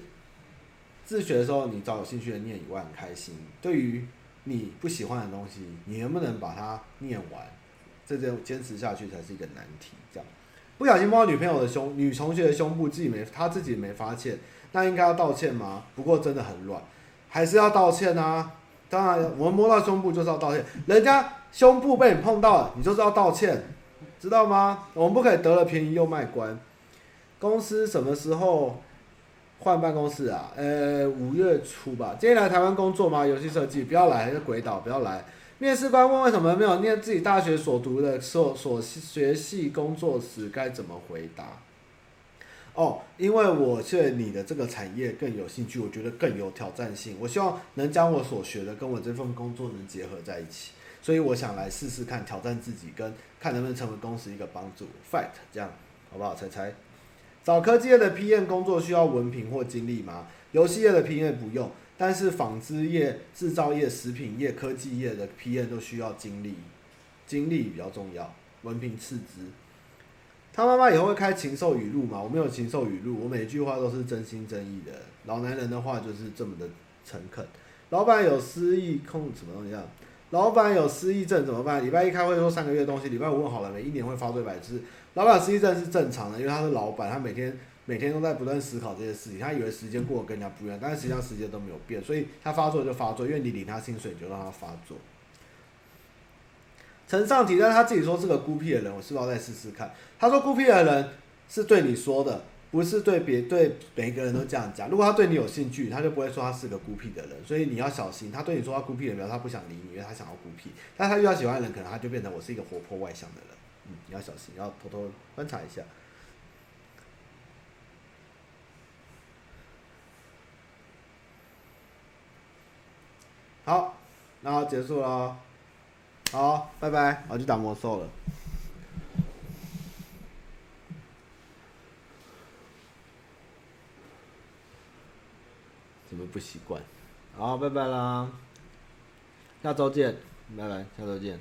自学的时候，你找有兴趣的念以外很开心。对于你不喜欢的东西，你能不能把它念完？这这坚持下去才是一个难题。这样，不小心摸到女朋友的胸，女同学的胸部，自己没，她自己没发现，那应该要道歉吗？不过真的很软，还是要道歉啊。当然，我们摸到胸部就是要道歉。人家胸部被你碰到了，你就是要道歉，知道吗？我们不可以得了便宜又卖乖。公司什么时候？换办公室啊，呃，五月初吧。今天来台湾工作吗？游戏设计，不要来，是鬼岛，不要来。面试官问为什么没有念自己大学所读的所所学系工作时该怎么回答？哦，因为我对你的这个产业更有兴趣，我觉得更有挑战性。我希望能将我所学的跟我这份工作能结合在一起，所以我想来试试看，挑战自己，跟看能不能成为公司一个帮助。Fight，这样好不好？猜猜。找科技业的 PM 工作需要文凭或经历吗？游戏业的 PM 不用，但是纺织业、制造业、食品业、科技业的 PM 都需要经历，经历比较重要，文凭次之。他妈妈以后会开禽兽语录吗？我没有禽兽语录，我每一句话都是真心真意的。老男人的话就是这么的诚恳。老板有失忆控什么东西啊？老板有失忆症怎么办？礼拜一开会说三个月的东西，礼拜五问好了没？一年会发作一百次。老板失忆症是正常的，因为他是老板，他每天每天都在不断思考这些事情。他以为时间过得跟人家不一样，但是实际上时间都没有变，所以他发作就发作，因为你领他薪水，你就让他发作。陈上提，但他自己说是个孤僻的人，我是不是要再试试看？他说孤僻的人是对你说的，不是对别对每个人都这样讲。如果他对你有兴趣，他就不会说他是个孤僻的人，所以你要小心。他对你说他孤僻的人，他不想理你，因为他想要孤僻。但他遇到喜欢的人，可能他就变成我是一个活泼外向的人。嗯，你要小心，要偷偷观察一下。好，那结束了，好，拜拜，我要去打魔兽了。怎么不习惯？好，拜拜啦，下周见，拜拜，下周见。